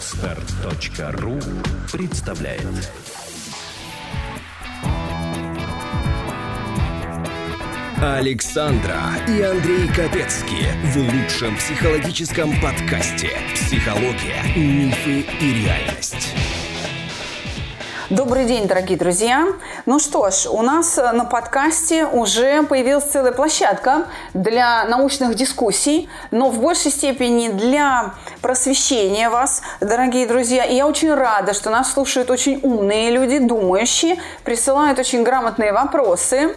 Отстар.ру представляет Александра и Андрей Капецки в лучшем психологическом подкасте «Психология, мифы и реальность». Добрый день, дорогие друзья. Ну что ж, у нас на подкасте уже появилась целая площадка для научных дискуссий, но в большей степени для просвещения вас, дорогие друзья. И я очень рада, что нас слушают очень умные люди, думающие, присылают очень грамотные вопросы.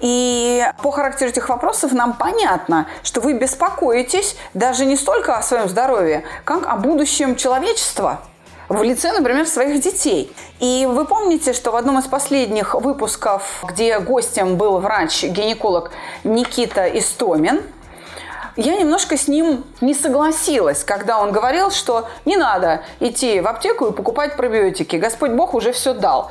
И по характеру этих вопросов нам понятно, что вы беспокоитесь даже не столько о своем здоровье, как о будущем человечества – в лице, например, своих детей. И вы помните, что в одном из последних выпусков, где гостем был врач-гинеколог Никита Истомин, я немножко с ним не согласилась, когда он говорил, что не надо идти в аптеку и покупать пробиотики. Господь Бог уже все дал.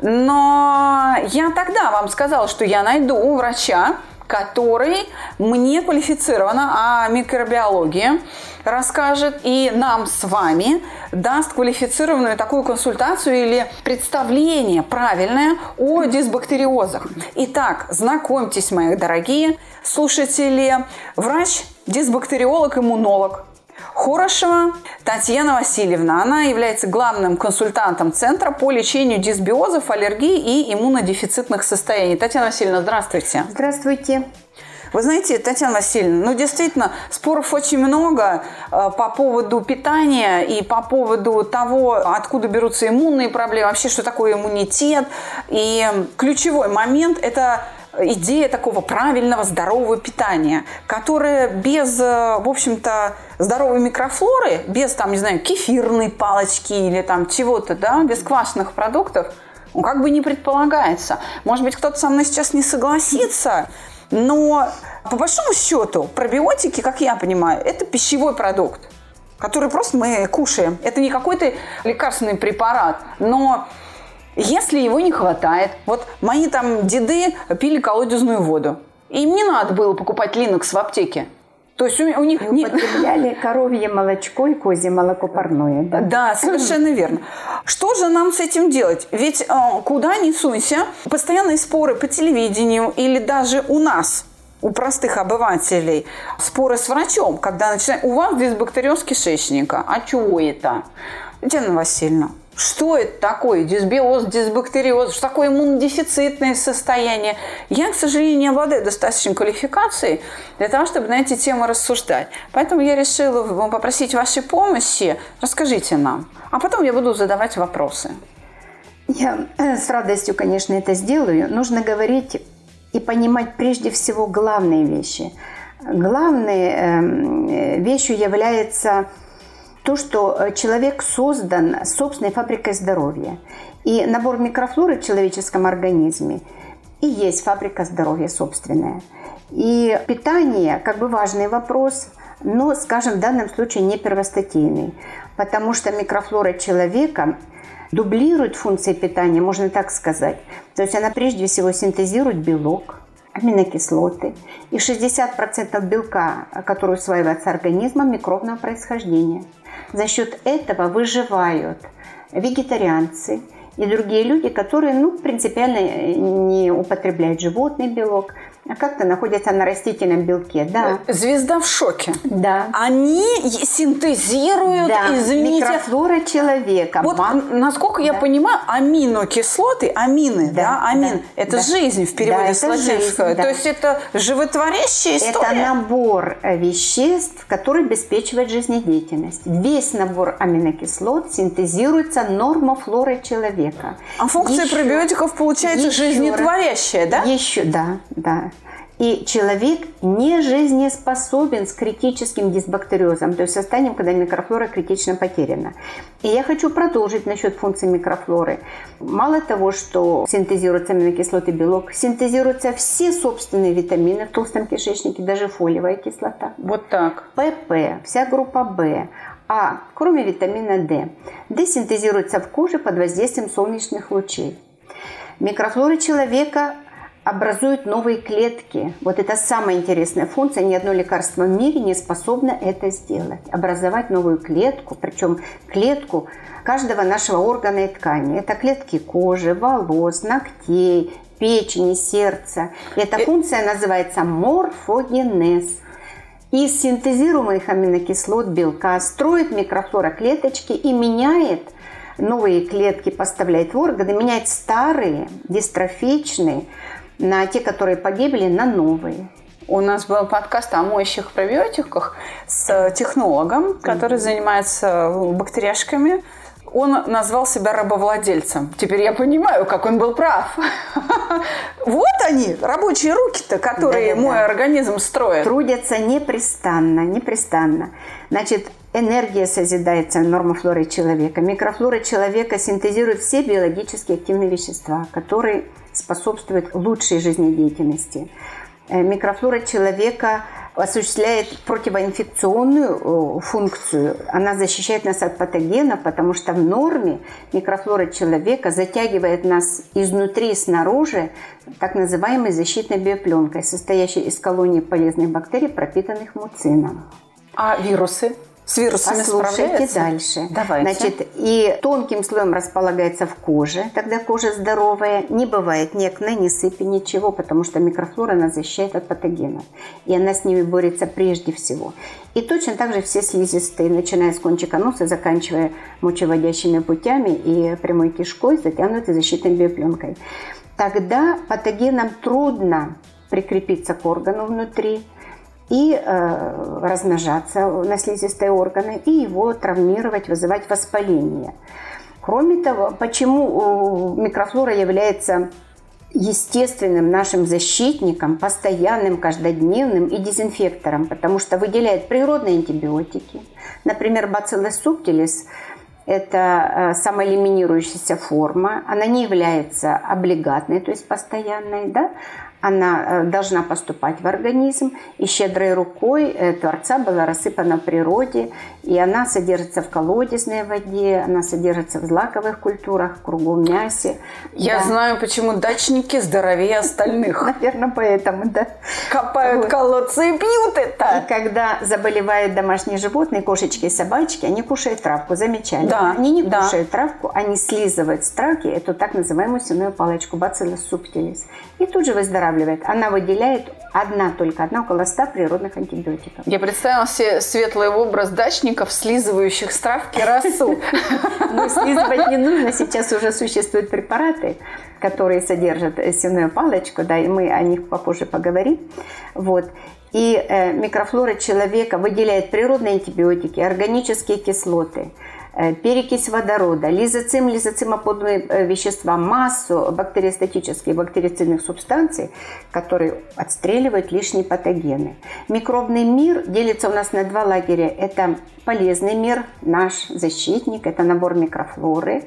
Но я тогда вам сказала, что я найду врача, который мне квалифицированно о микробиологии расскажет и нам с вами даст квалифицированную такую консультацию или представление правильное о дисбактериозах. Итак, знакомьтесь, мои дорогие слушатели, врач, дисбактериолог, иммунолог, Хорошева Татьяна Васильевна. Она является главным консультантом Центра по лечению дисбиозов, аллергии и иммунодефицитных состояний. Татьяна Васильевна, здравствуйте. Здравствуйте. Вы знаете, Татьяна Васильевна, ну действительно, споров очень много э, по поводу питания и по поводу того, откуда берутся иммунные проблемы, вообще, что такое иммунитет. И ключевой момент – это идея такого правильного здорового питания, которое без, э, в общем-то, здоровой микрофлоры, без, там, не знаю, кефирной палочки или там чего-то, да, без квашеных продуктов, ну, как бы не предполагается. Может быть, кто-то со мной сейчас не согласится, но по большому счету пробиотики, как я понимаю, это пищевой продукт который просто мы кушаем. Это не какой-то лекарственный препарат, но если его не хватает, вот мои там деды пили колодезную воду, им не надо было покупать Linux в аптеке. То есть у, у них не... употребляли коровье молочко и козье молоко парное. Да? да, совершенно верно. Что же нам с этим делать? Ведь э, куда ни сунься, постоянные споры по телевидению или даже у нас у простых обывателей споры с врачом, когда начинают, у вас дисбактериоз кишечника, а чего это? Диана Васильевна, что это такое? Дисбиоз, дисбактериоз, что такое иммунодефицитное состояние? Я, к сожалению, не обладаю достаточной квалификацией для того, чтобы на эти темы рассуждать. Поэтому я решила попросить вашей помощи. Расскажите нам. А потом я буду задавать вопросы. Я э, с радостью, конечно, это сделаю. Нужно говорить и понимать прежде всего главные вещи. Главной эм, э, вещью является то, что э, человек создан собственной фабрикой здоровья. И набор микрофлоры в человеческом организме и есть фабрика здоровья собственная. И питание как бы важный вопрос, но, скажем, в данном случае не первостатейный, потому что микрофлора человека дублирует функции питания, можно так сказать. То есть она прежде всего синтезирует белок, аминокислоты и 60% белка, который усваивается организмом микробного происхождения. За счет этого выживают вегетарианцы и другие люди, которые ну, принципиально не употребляют животный белок, как-то находятся на растительном белке, да. Звезда в шоке. Да. Они синтезируют, да. извините... Микрофлора человека. Вот, Ман... насколько да. я понимаю, аминокислоты, амины, да, да амин, да. это да. жизнь в переводе да, с латинского. Да. То есть это животворящая история? Это набор э, веществ, который обеспечивает жизнедеятельность. Весь набор аминокислот синтезируется нормофлорой человека. А функция еще, пробиотиков получается еще жизнетворящая, да? Еще, да, да. И человек не жизнеспособен с критическим дисбактериозом, то есть состоянием, когда микрофлора критично потеряна. И я хочу продолжить насчет функции микрофлоры. Мало того, что синтезируются аминокислоты белок, синтезируются все собственные витамины в толстом кишечнике, даже фолиевая кислота. Вот так. ПП, вся группа В, а, кроме витамина D. D синтезируется в коже под воздействием солнечных лучей. Микрофлора человека образуют новые клетки. Вот это самая интересная функция. Ни одно лекарство в мире не способно это сделать. Образовать новую клетку, причем клетку каждого нашего органа и ткани. Это клетки кожи, волос, ногтей, печени, сердца. И эта э, функция называется морфогенез. Из синтезируемых аминокислот белка строит микрофлора клеточки и меняет новые клетки, поставляет в органы, меняет старые, дистрофичные, на те, которые погибли, на новые. У нас был подкаст о моющих пробиотиках с технологом, который занимается бактериашками. Он назвал себя рабовладельцем. Теперь я понимаю, как он был прав. Вот они, рабочие руки-то, которые мой организм строит. Трудятся непрестанно, непрестанно. Значит, энергия созидается норма флоры человека. Микрофлора человека синтезирует все биологически активные вещества, которые способствует лучшей жизнедеятельности. Э, микрофлора человека осуществляет противоинфекционную э, функцию. Она защищает нас от патогенов, потому что в норме микрофлора человека затягивает нас изнутри и снаружи так называемой защитной биопленкой, состоящей из колоний полезных бактерий, пропитанных муцином. А вирусы? С вирусами Послушайте дальше. Давайте. Значит, и тонким слоем располагается в коже, тогда кожа здоровая. Не бывает ни акне, ни сыпи, ничего, потому что микрофлора она защищает от патогенов. И она с ними борется прежде всего. И точно так же все слизистые, начиная с кончика носа, заканчивая мочеводящими путями и прямой кишкой, затянуты защитной биопленкой. Тогда патогенам трудно прикрепиться к органу внутри – и э, размножаться на слизистые органы, и его травмировать, вызывать воспаление. Кроме того, почему микрофлора является естественным нашим защитником, постоянным, каждодневным и дезинфектором, потому что выделяет природные антибиотики. Например, Bacillus subtilis – это э, самоэлиминирующаяся форма, она не является облигатной, то есть постоянной, да? Она э, должна поступать в организм, и щедрой рукой э, Творца была рассыпана в природе, и она содержится в колодезной воде, она содержится в злаковых культурах, в кругом мясе. Я да. знаю, почему дачники здоровее остальных. Наверное, поэтому, да. Копают колодцы и пьют это. И когда заболевают домашние животные, кошечки и собачки, они кушают травку, замечали? Да. Они не кушают травку, они слизывают с травки эту так называемую сенную палочку, бациллус субтилис. И тут же выздоравливает. Она выделяет одна, только одна, около 100 природных антибиотиков. Я представила себе светлый образ дачников, слизывающих с травки росу. Ну, слизывать не нужно. Сейчас уже существуют препараты, которые содержат сенную палочку, да, и мы о них попозже поговорим. Вот. И э, микрофлора человека выделяет природные антибиотики, органические кислоты – перекись водорода, лизоцим, лизоцимоподобные э, вещества, массу бактериостатических, бактерицидных субстанций, которые отстреливают лишние патогены. Микробный мир делится у нас на два лагеря. Это полезный мир, наш защитник, это набор микрофлоры,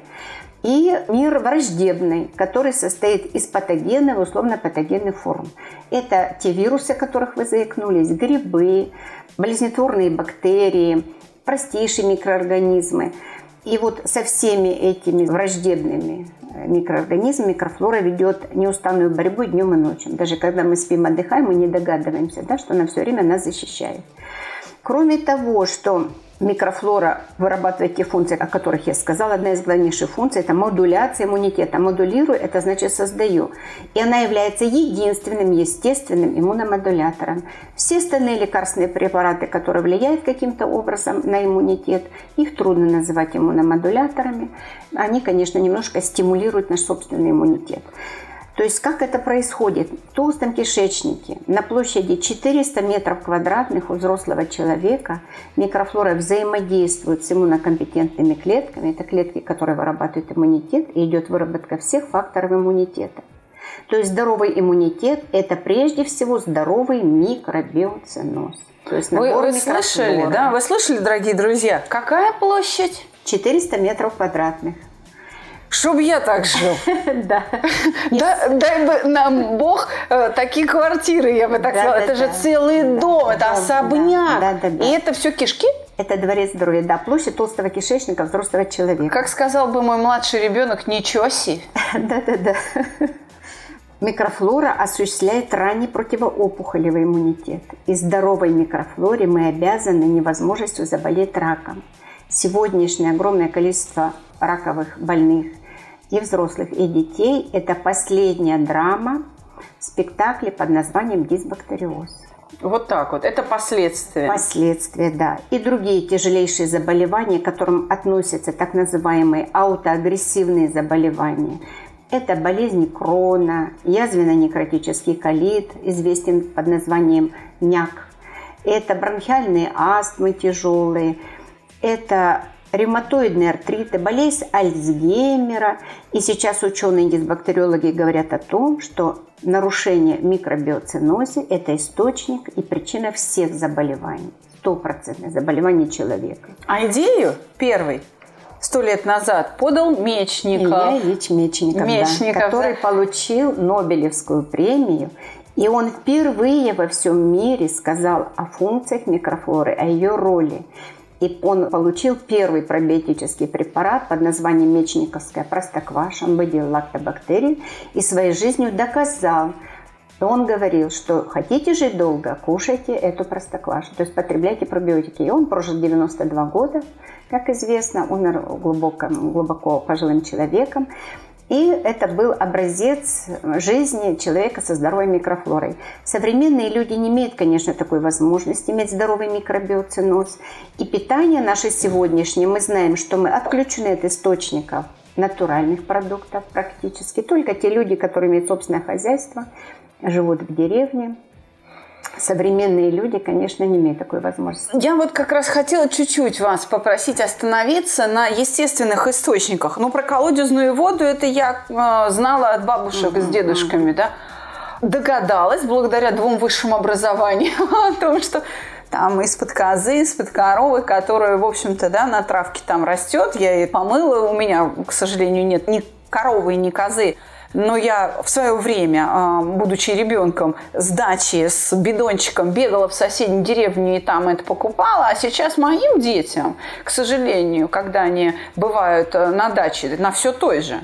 и мир враждебный, который состоит из патогенов, условно-патогенных форм. Это те вирусы, которых вы заикнулись, грибы, болезнетворные бактерии, простейшие микроорганизмы. И вот со всеми этими враждебными э, микроорганизмами микрофлора ведет неустанную борьбу днем и ночью. Даже когда мы спим, отдыхаем, мы не догадываемся, да, что она все время нас защищает. Кроме того, что микрофлора вырабатывает те функции, о которых я сказала. Одна из главнейших функций – это модуляция иммунитета. Модулирую – это значит создаю. И она является единственным естественным иммуномодулятором. Все остальные лекарственные препараты, которые влияют каким-то образом на иммунитет, их трудно называть иммуномодуляторами. Они, конечно, немножко стимулируют наш собственный иммунитет. То есть как это происходит? В толстом кишечнике на площади 400 метров квадратных у взрослого человека микрофлора взаимодействует с иммунокомпетентными клетками. Это клетки, которые вырабатывают иммунитет, и идет выработка всех факторов иммунитета. То есть здоровый иммунитет – это прежде всего здоровый микробиоценоз. То есть вы, вы слышали, да? Вы слышали, дорогие друзья? Какая площадь? 400 метров квадратных. Чтоб я так жил. Да. Дай бы нам Бог э, такие квартиры, я бы так сказала. Это же целый дом, это особняк. И это все кишки? Это дворец здоровья, да, площадь толстого кишечника взрослого человека. Как сказал бы мой младший ребенок, ничего себе. Да-да-да. Микрофлора осуществляет ранний противоопухолевый иммунитет. И здоровой микрофлоре мы обязаны невозможностью заболеть раком. Сегодняшнее огромное количество раковых больных и взрослых, и детей – это последняя драма спектакля под названием «Дисбактериоз». Вот так вот. Это последствия. Последствия, да. И другие тяжелейшие заболевания, к которым относятся так называемые аутоагрессивные заболевания. Это болезни Крона, язвенно-некротический колит, известен под названием НЯК. Это бронхиальные астмы тяжелые. Это ревматоидные артриты, болезнь Альцгеймера. И сейчас ученые-дисбактериологи говорят о том, что нарушение микробиоцинозе – это источник и причина всех заболеваний. Стопроцентное заболевание человека. А идею первый сто лет назад подал Мечников. Илья Ильич Мечников, Мечников да, который да. получил Нобелевскую премию. И он впервые во всем мире сказал о функциях микрофлоры, о ее роли. И он получил первый пробиотический препарат под названием мечниковская простокваша, он выделил лактобактерии и своей жизнью доказал, он говорил, что хотите жить долго, кушайте эту простоквашу, то есть потребляйте пробиотики. И он прожил 92 года, как известно, умер глубоко, глубоко пожилым человеком. И это был образец жизни человека со здоровой микрофлорой. Современные люди не имеют, конечно, такой возможности иметь здоровый микробиоциноз. И питание наше сегодняшнее, мы знаем, что мы отключены от источников натуральных продуктов практически. Только те люди, которые имеют собственное хозяйство, живут в деревне, современные люди, конечно, не имеют такой возможности. Я вот как раз хотела чуть-чуть вас попросить остановиться на естественных источниках. Ну, про колодезную воду это я э, знала от бабушек mm-hmm. с дедушками, да. Догадалась благодаря двум высшим образованиям о том, что там из-под козы, из-под коровы, которая, в общем-то, да, на травке там растет. Я ее помыла, у меня, к сожалению, нет ни коровы, ни козы. Но я в свое время, а, будучи ребенком, с дачи, с бидончиком бегала в соседнюю деревню и там это покупала. А сейчас моим детям, к сожалению, когда они бывают э, на даче, на все той же,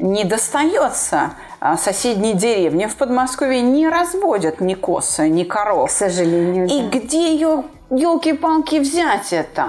не достается а, соседней деревни. В Подмосковье не разводят ни косы, ни коров. К сожалению, И да. где ее, елки-палки, взять это?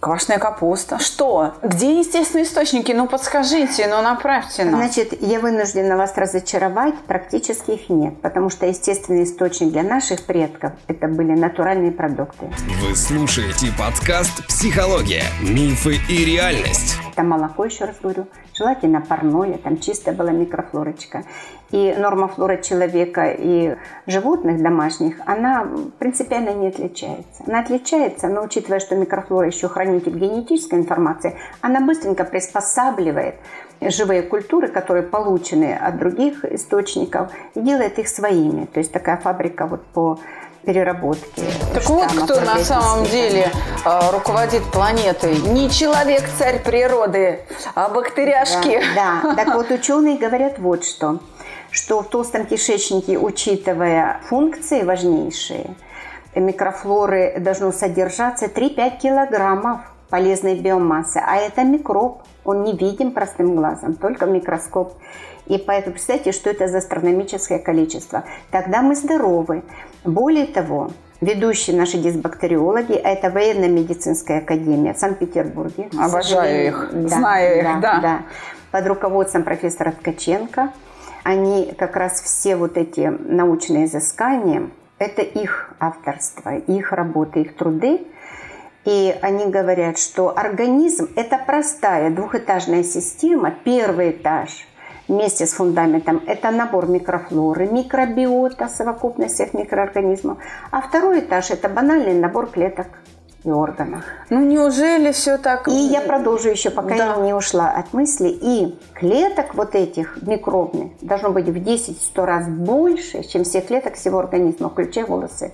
Квашеная капуста. Что? Где естественные источники? Ну, подскажите, ну, направьте нам. Значит, я вынуждена вас разочаровать. Практически их нет. Потому что естественный источник для наших предков – это были натуральные продукты. Вы слушаете подкаст «Психология. Мифы и реальность». Там молоко, еще раз говорю, желательно парное, там чистая была микрофлорочка. И норма флора человека и животных домашних, она принципиально не отличается. Она отличается, но учитывая, что микрофлора еще хранитель генетической информации, она быстренько приспосабливает живые культуры, которые получены от других источников, и делает их своими. То есть такая фабрика вот по переработки. Так вот, кто на самом деле э, руководит планетой. Не человек царь природы, а бактериашки. Да, да. так вот ученые говорят вот что, что в толстом кишечнике, учитывая функции важнейшие, микрофлоры должно содержаться 3-5 килограммов полезной биомассы, а это микроб, он не видим простым глазом, только микроскоп. И поэтому представьте, что это за астрономическое количество. Тогда мы здоровы. Более того, ведущие наши дисбактериологи, а это военно-медицинская академия в Санкт-Петербурге. Обожаю их, да, знаю да, их, да. да. Под руководством профессора Ткаченко. Они как раз все вот эти научные изыскания, это их авторство, их работы, их труды. И они говорят, что организм – это простая двухэтажная система. Первый этаж – вместе с фундаментом – это набор микрофлоры, микробиота, совокупность всех микроорганизмов. А второй этаж – это банальный набор клеток и органов. Ну неужели все так? И я продолжу еще, пока да. я не ушла от мысли. И клеток вот этих микробных должно быть в 10-100 раз больше, чем всех клеток всего организма, включая волосы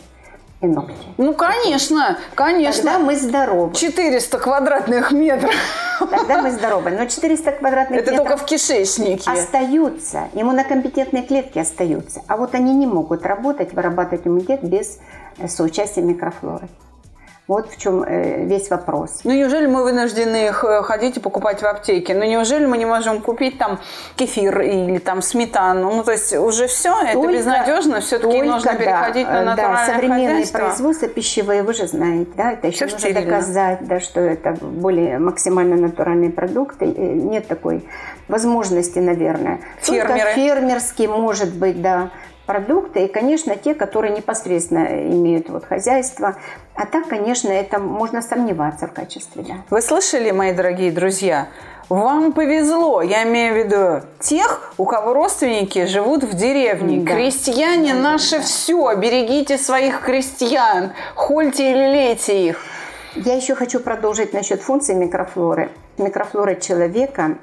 и ногти. Ну, конечно, конечно. Тогда мы здоровы. 400 квадратных метров. Тогда мы здоровы. Но 400 квадратных Это метров... только в кишечнике. Остаются. Иммунокомпетентные клетки остаются. А вот они не могут работать, вырабатывать иммунитет без соучастия микрофлоры. Вот в чем э, весь вопрос. Ну, неужели мы вынуждены э, ходить и покупать в аптеке? Ну, неужели мы не можем купить там кефир или там сметану? Ну, то есть уже все, это безнадежно, все-таки нужно переходить да, на натуральное да, современное хозяйство. производство пищевое, вы же знаете, да, это еще все нужно стерильно. доказать, да, что это более максимально натуральные продукты. Нет такой возможности, наверное. Фермеры. Только фермерский может быть, да продукты, и, конечно, те, которые непосредственно имеют вот хозяйство. А так, конечно, это можно сомневаться в качестве. Да. Вы слышали, мои дорогие друзья? Вам повезло, я имею в виду тех, у кого родственники живут в деревне. Да. Крестьяне да, наше да. все, берегите своих крестьян, хольте и лелейте их. Я еще хочу продолжить насчет функции микрофлоры. Микрофлора человека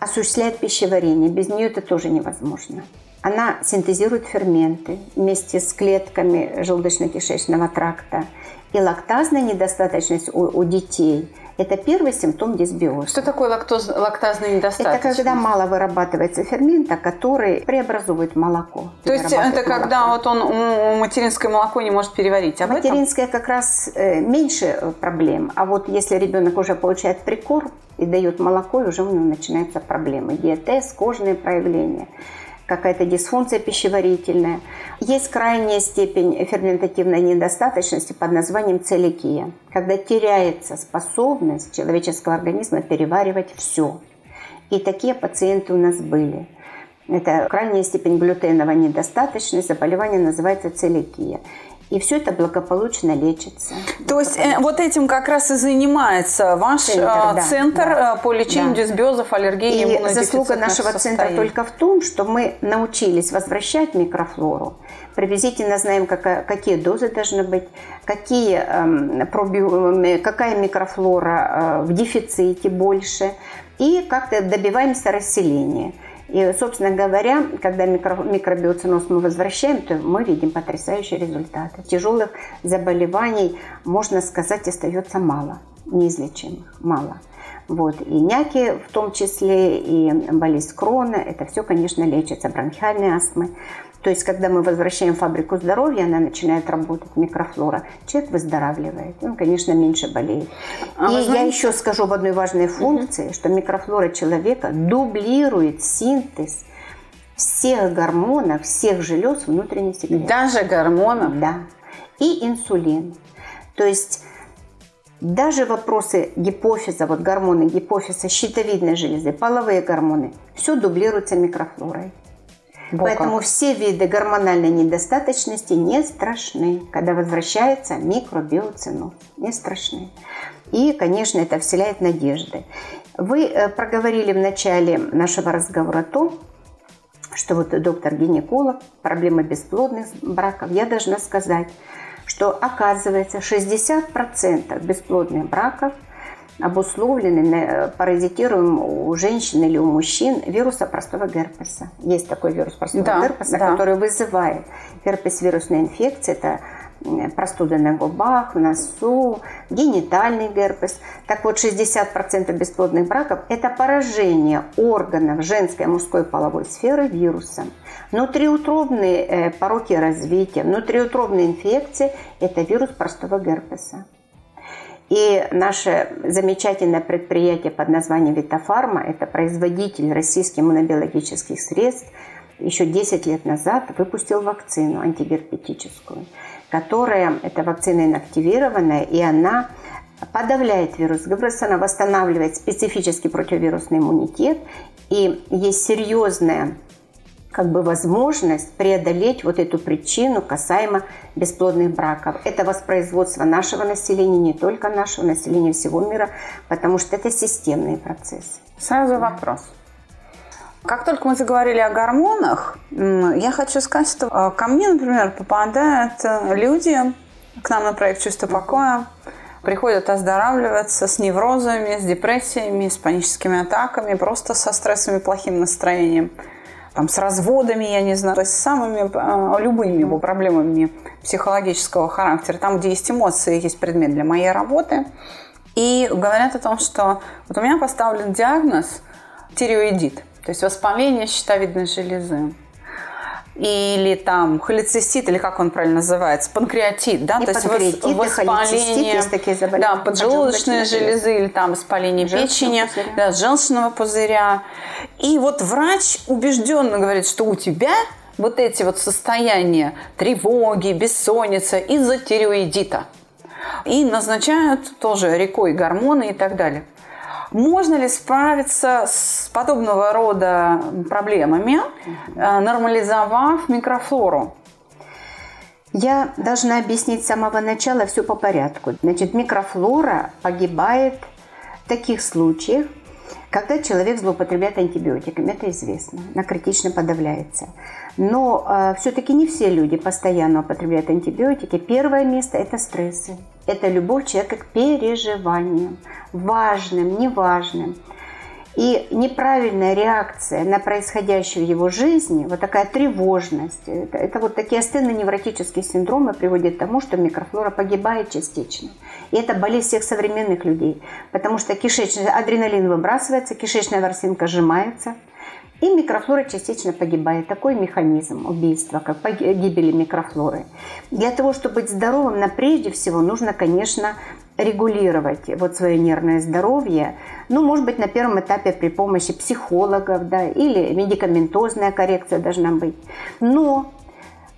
осуществляет пищеварение, без нее это тоже невозможно. Она синтезирует ферменты вместе с клетками желудочно-кишечного тракта. И лактазная недостаточность у, у детей – это первый симптом дисбиоза. Что такое лактоз, лактазная недостаточность? Это когда мало вырабатывается фермента, который преобразует молоко. То есть это когда вот он материнское молоко не может переварить? Об материнское этом? как раз э, меньше э, проблем. А вот если ребенок уже получает прикорм и дает молоко, уже у него начинаются проблемы. Диатез, кожные проявления – какая-то дисфункция пищеварительная. Есть крайняя степень ферментативной недостаточности под названием целикия, когда теряется способность человеческого организма переваривать все. И такие пациенты у нас были. Это крайняя степень глютеновой недостаточности, заболевание называется целикия. И все это благополучно лечится. То есть э, вот этим как раз и занимается ваш центр, э, да, центр да, по лечению да. дисбиозов, аллергии и заслуга нашего состояний. центра только в том, что мы научились возвращать микрофлору. Приблизительно знаем, какая, какие дозы должны быть, какие, э, проби, какая микрофлора э, в дефиците больше. И как-то добиваемся расселения. И, собственно говоря, когда микро, микробиоциноз мы возвращаем, то мы видим потрясающие результаты. Тяжелых заболеваний, можно сказать, остается мало, неизлечимых, мало. Вот. И няки в том числе, и болезнь крона, это все, конечно, лечится, бронхиальной астмой. То есть, когда мы возвращаем фабрику здоровья, она начинает работать, микрофлора, человек выздоравливает, он, конечно, меньше болеет. А И я еще скажу об одной важной функции, угу. что микрофлора человека дублирует синтез всех гормонов, всех желез внутренней секреции. Даже гормонов? Да. И инсулин. То есть даже вопросы гипофиза, вот гормоны гипофиза, щитовидной железы, половые гормоны, все дублируется микрофлорой. Бока. Поэтому все виды гормональной недостаточности не страшны, когда возвращается микробиоциноз. Не страшны. И, конечно, это вселяет надежды. Вы э, проговорили в начале нашего разговора то, что вот доктор-гинеколог, проблема бесплодных браков, я должна сказать, что оказывается 60% бесплодных браков – обусловлены э, паразитируем у женщин или у мужчин вируса простого герпеса. Есть такой вирус простого да, герпеса, да. который вызывает герпес вирусная инфекция. Это простуда на губах, в носу, генитальный герпес. Так вот, 60% бесплодных браков – это поражение органов женской и мужской половой сферы вирусом. Внутриутробные э, пороки развития, внутриутробные инфекции – это вирус простого герпеса. И наше замечательное предприятие под названием Витофарма, это производитель российских иммунобиологических средств, еще 10 лет назад выпустил вакцину антигерпетическую, которая, эта вакцина инактивированная, и она подавляет вирус ГБРС, она восстанавливает специфический противовирусный иммунитет, и есть серьезная как бы возможность преодолеть вот эту причину касаемо бесплодных браков. Это воспроизводство нашего населения, не только нашего населения всего мира, потому что это системный процесс. Сразу вопрос. Как только мы заговорили о гормонах, я хочу сказать, что э, ко мне, например, попадают э, люди к нам на проект «Чувство покоя», приходят оздоравливаться с неврозами, с депрессиями, с паническими атаками, просто со стрессами, плохим настроением – там, с разводами, я не знаю, с самыми э, любыми его проблемами психологического характера. Там, где есть эмоции, есть предмет для моей работы. И говорят о том, что вот у меня поставлен диагноз тиреоидит, то есть воспаление щитовидной железы. Или там холецистит, или как он правильно называется, панкреатит, да, и то есть воспаление, есть такие да, поджелудочной железы или там воспаление печени, пузыря. да, желчного пузыря. И вот врач убежденно говорит, что у тебя вот эти вот состояния тревоги, бессонница из-за тиреоидита. И назначают тоже рекой гормоны и так далее. Можно ли справиться с подобного рода проблемами, э, нормализовав микрофлору? Я должна объяснить с самого начала все по порядку. Значит, микрофлора погибает в таких случаях, когда человек злоупотребляет антибиотиками, это известно, она критично подавляется. Но э, все-таки не все люди постоянно употребляют антибиотики. Первое место – это стрессы. Это любовь человека к переживаниям, важным, неважным. И неправильная реакция на происходящее в его жизни, вот такая тревожность, это, это вот такие астенно-невротические синдромы приводят к тому, что микрофлора погибает частично. И это болезнь всех современных людей, потому что кишечный адреналин выбрасывается, кишечная ворсинка сжимается, и микрофлора частично погибает. Такой механизм убийства, как гибели микрофлоры. Для того, чтобы быть здоровым, на прежде всего нужно, конечно, регулировать вот свое нервное здоровье, ну, может быть, на первом этапе при помощи психологов, да, или медикаментозная коррекция должна быть. Но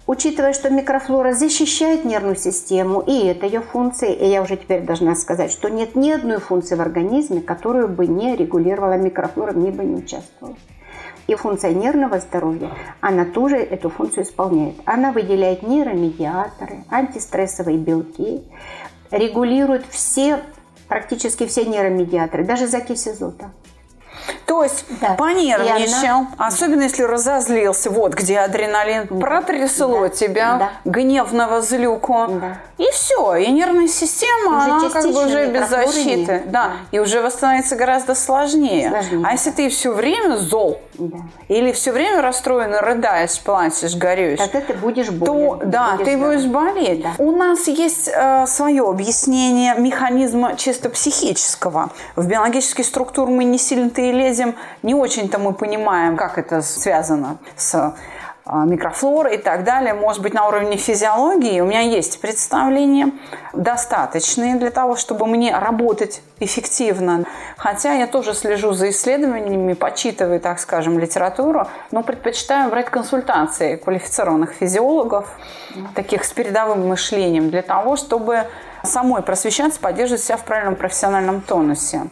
Учитывая, что микрофлора защищает нервную систему, и это ее функция, и я уже теперь должна сказать, что нет ни одной функции в организме, которую бы не регулировала микрофлора, мне бы не участвовала. И функция нервного здоровья, она тоже эту функцию исполняет. Она выделяет нейромедиаторы, антистрессовые белки, регулирует все, практически все нейромедиаторы, даже закись азота. То есть да. понервничал, она... особенно если разозлился, вот где адреналин, да. протрясло да. тебя, да. гневного злюку, да. и все, и нервная система, уже она как бы уже без защиты, да. да, и уже восстановиться гораздо сложнее. сложнее а если ты все время зол, да. или все время расстроен, рыдаешь, плачешь, горюешь, тогда ты будешь болен. То, да, будешь ты будешь болеть. Да. У нас есть э, свое объяснение механизма чисто психического. В биологические структуры мы не сильно-то и лезем, не очень-то мы понимаем, как это связано с микрофлоры и так далее. Может быть, на уровне физиологии у меня есть представления достаточные для того, чтобы мне работать эффективно. Хотя я тоже слежу за исследованиями, почитываю, так скажем, литературу, но предпочитаю брать консультации квалифицированных физиологов, таких с передовым мышлением, для того, чтобы самой просвещаться, поддерживать себя в правильном профессиональном тонусе.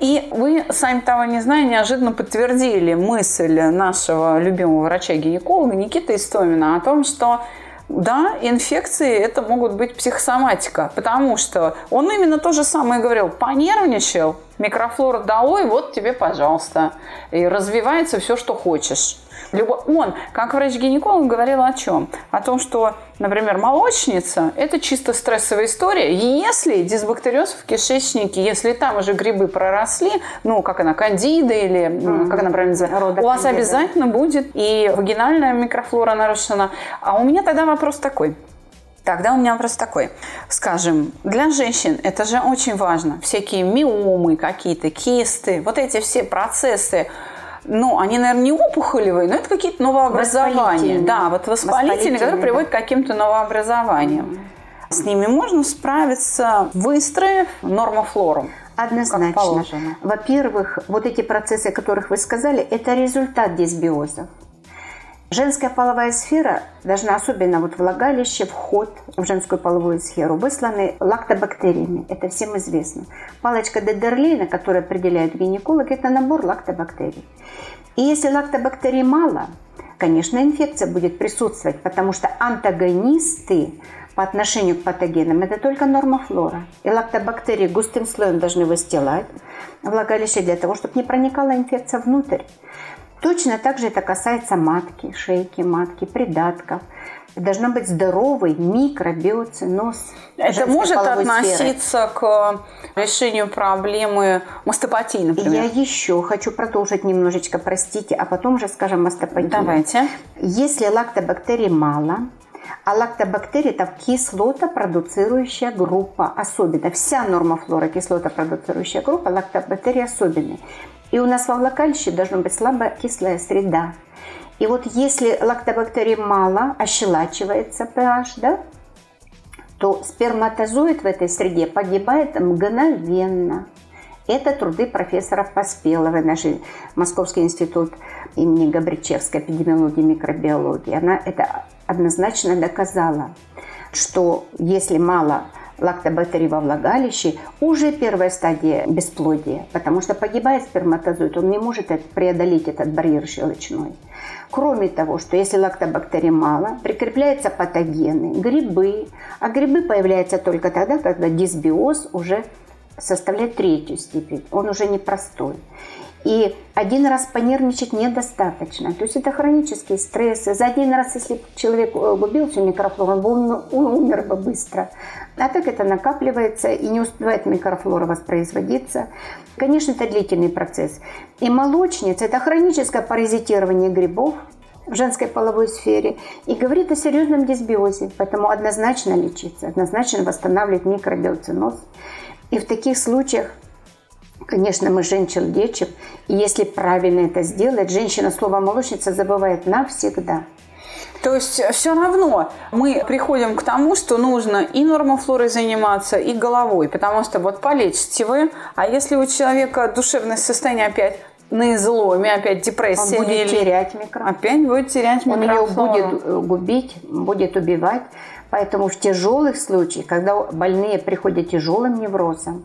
И вы, сами того не зная, неожиданно подтвердили мысль нашего любимого врача-гинеколога Никиты Истомина о том, что да, инфекции это могут быть психосоматика, потому что он именно то же самое говорил. Понервничал, микрофлора долой, вот тебе, пожалуйста. И развивается все, что хочешь. Он, как врач-гинеколог, говорил о чем? О том, что, например, молочница – это чисто стрессовая история. Если дисбактериоз в кишечнике, если там уже грибы проросли, ну, как она, кандида или, mm-hmm. как она правильно называется, у вас кандида. обязательно будет и вагинальная микрофлора нарушена. А у меня тогда вопрос такой. Тогда у меня вопрос такой. Скажем, для женщин это же очень важно. Всякие миомы какие-то, кисты, вот эти все процессы ну, они, наверное, не опухолевые, но это какие-то новообразования. Да, вот воспалительные, которые да. приводят к каким-то новообразованиям. С ними можно справиться, выстроив нормофлору. Однозначно. Во-первых, вот эти процессы, о которых вы сказали, это результат дисбиоза. Женская половая сфера должна, особенно вот влагалище, вход в женскую половую сферу, высланы лактобактериями. Это всем известно. Палочка Дедерлейна, которую определяет гинеколог, это набор лактобактерий. И если лактобактерий мало, конечно, инфекция будет присутствовать, потому что антагонисты по отношению к патогенам – это только нормофлора. И лактобактерии густым слоем должны выстилать влагалище для того, чтобы не проникала инфекция внутрь. Точно так же это касается матки, шейки матки, придатков. Должна быть здоровый микробиоциноз. Это может относиться сферы. к решению проблемы мастопатии, например? Я еще хочу продолжить немножечко, простите, а потом уже скажем мастопатию. Давайте. Если лактобактерий мало, а лактобактерии – это кислотопродуцирующая группа, особенно. Вся нормофлора кислотопродуцирующая группа, лактобактерии особенные. И у нас во влагалище должна быть слабокислая среда. И вот если лактобактерий мало, ощелачивается pH, да, то сперматозоид в этой среде погибает мгновенно. Это труды профессора Поспеловой, наш Московский институт имени Габричевской эпидемиологии и микробиологии. Она это однозначно доказала, что если мало лактобактерий во влагалище, уже первая стадия бесплодия, потому что погибает сперматозоид, он не может преодолеть этот барьер щелочной. Кроме того, что если лактобактерий мало, прикрепляются патогены, грибы, а грибы появляются только тогда, когда дисбиоз уже составляет третью степень, он уже непростой. И один раз понервничать недостаточно. То есть это хронические стрессы. За один раз, если человек э, губил всю микрофлору, он, он умер бы быстро. А так это накапливается и не успевает микрофлора воспроизводиться. Конечно, это длительный процесс. И молочница – это хроническое паразитирование грибов, в женской половой сфере и говорит о серьезном дисбиозе. Поэтому однозначно лечиться, однозначно восстанавливать микробиоциноз. И в таких случаях Конечно, мы женщин лечим. И если правильно это сделать, женщина слово молочница забывает навсегда. То есть все равно мы приходим к тому, что нужно и нормофлорой заниматься, и головой, потому что вот полечите вы, а если у человека душевное состояние опять на изломе, опять депрессия. Он будет или... терять микрофлору. Опять будет терять микрофлору. Он ее будет губить, будет убивать. Поэтому в тяжелых случаях, когда больные приходят тяжелым неврозом,